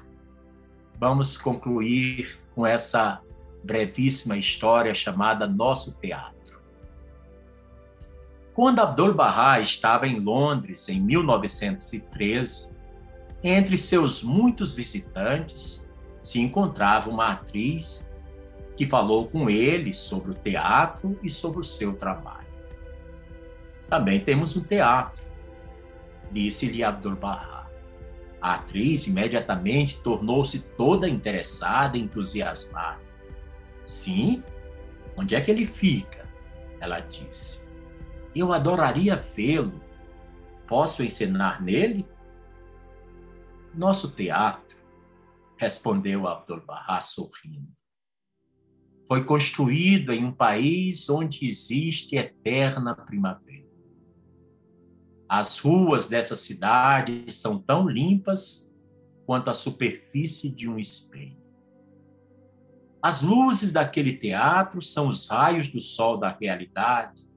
vamos concluir com essa brevíssima história chamada Nosso Teatro. Quando Abdul-Bahá estava em Londres em 1913, entre seus muitos visitantes se encontrava uma atriz que falou com ele sobre o teatro e sobre o seu trabalho. Também temos um teatro, disse-lhe Abdul-Bahá. A atriz imediatamente tornou-se toda interessada e entusiasmada. Sim, onde é que ele fica? Ela disse. Eu adoraria vê-lo. Posso encenar nele? Nosso teatro, respondeu Abdul-Bahá sorrindo. Foi construído em um país onde existe eterna primavera. As ruas dessa cidade são tão limpas quanto a superfície de um espelho. As luzes daquele teatro são os raios do sol da realidade.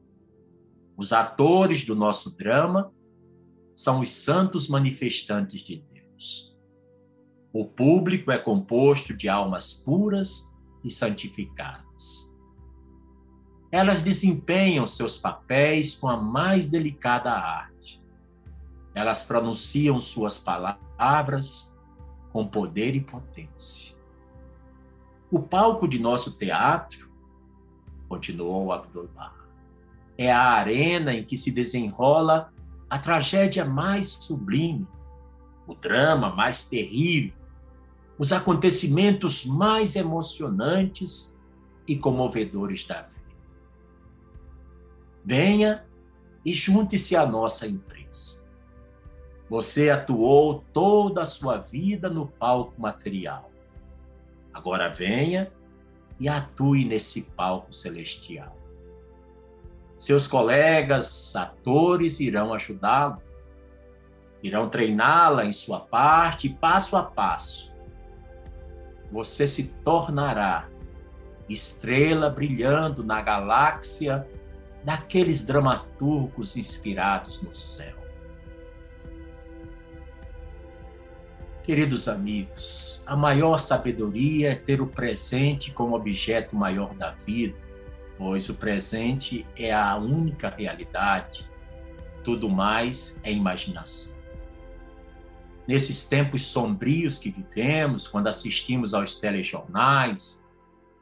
Os atores do nosso drama são os santos manifestantes de Deus. O público é composto de almas puras e santificadas elas desempenham seus papéis com a mais delicada arte. Elas pronunciam suas palavras com poder e potência. O palco de nosso teatro, continuou Abdul-Bahá, é a arena em que se desenrola a tragédia mais sublime, o drama mais terrível, os acontecimentos mais emocionantes e comovedores da vida. Venha e junte-se à nossa empresa. Você atuou toda a sua vida no palco material. Agora venha e atue nesse palco celestial. Seus colegas atores irão ajudá-lo, irão treiná-la em sua parte, passo a passo. Você se tornará estrela brilhando na galáxia daqueles dramaturgos inspirados no céu. Queridos amigos, a maior sabedoria é ter o presente como objeto maior da vida, pois o presente é a única realidade, tudo mais é imaginação. Nesses tempos sombrios que vivemos, quando assistimos aos telejornais,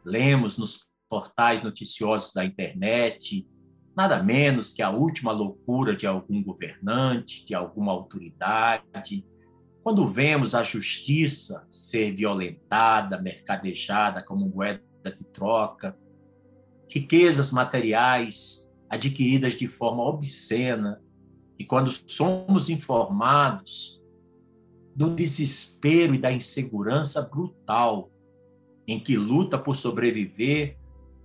lemos nos portais noticiosos da internet nada menos que a última loucura de algum governante, de alguma autoridade, Quando vemos a justiça ser violentada, mercadejada como moeda de troca, riquezas materiais adquiridas de forma obscena, e quando somos informados do desespero e da insegurança brutal em que luta por sobreviver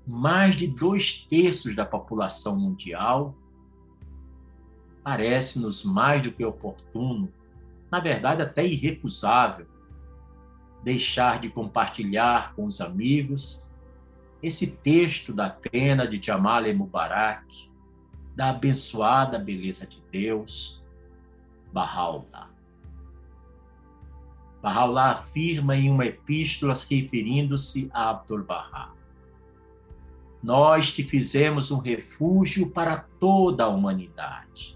mais de dois terços da população mundial, parece-nos mais do que oportuno, na verdade até irrecusável, deixar de compartilhar com os amigos esse texto da pena de Jamal Mubarak, da abençoada beleza de Deus, Bahá'u'lláh. Bahá'u'lláh afirma em uma epístola referindo-se a Abdu'l-Bahá. Nós te fizemos um refúgio para toda a humanidade,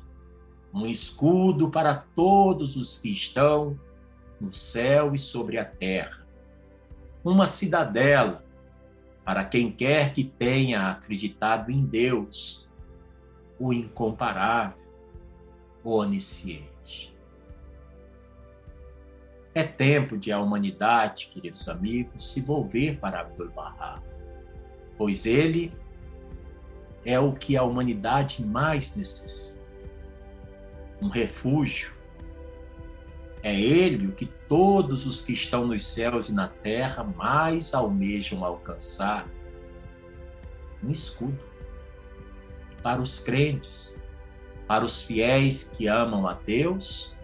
um escudo para todos os que estão no céu e sobre a terra, uma cidadela para quem quer que tenha acreditado em Deus, o incomparável, o onisciente. É tempo de a humanidade, queridos amigos, se volver para Abdu'l-Bahá, pois ele é o que a humanidade mais necessita. Um refúgio. É ele o que todos os que estão nos céus e na terra mais almejam alcançar um escudo para os crentes, para os fiéis que amam a Deus.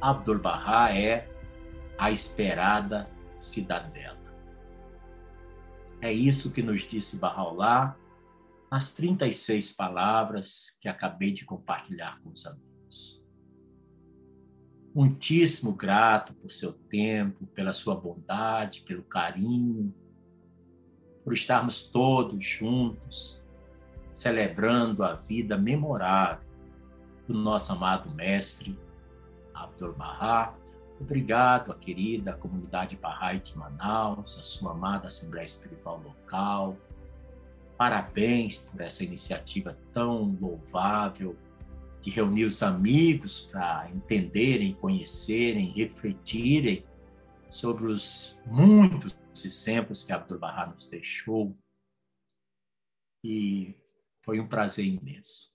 Abdu'l-Bahá é a esperada cidadela. É isso que nos disse Bahá'u'lláh nas 36 palavras que acabei de compartilhar com os amigos muitíssimo grato por seu tempo, pela sua bondade, pelo carinho, por estarmos todos juntos, celebrando a vida memorável do nosso amado mestre Abdul Bahá. Obrigado à querida comunidade Bahá'í de Manaus, a sua amada Assembleia Espiritual Local. Parabéns por essa iniciativa tão louvável de reunir os amigos para entenderem, conhecerem, refletirem sobre os muitos exemplos que Abdul Bahá nos deixou. E foi um prazer imenso.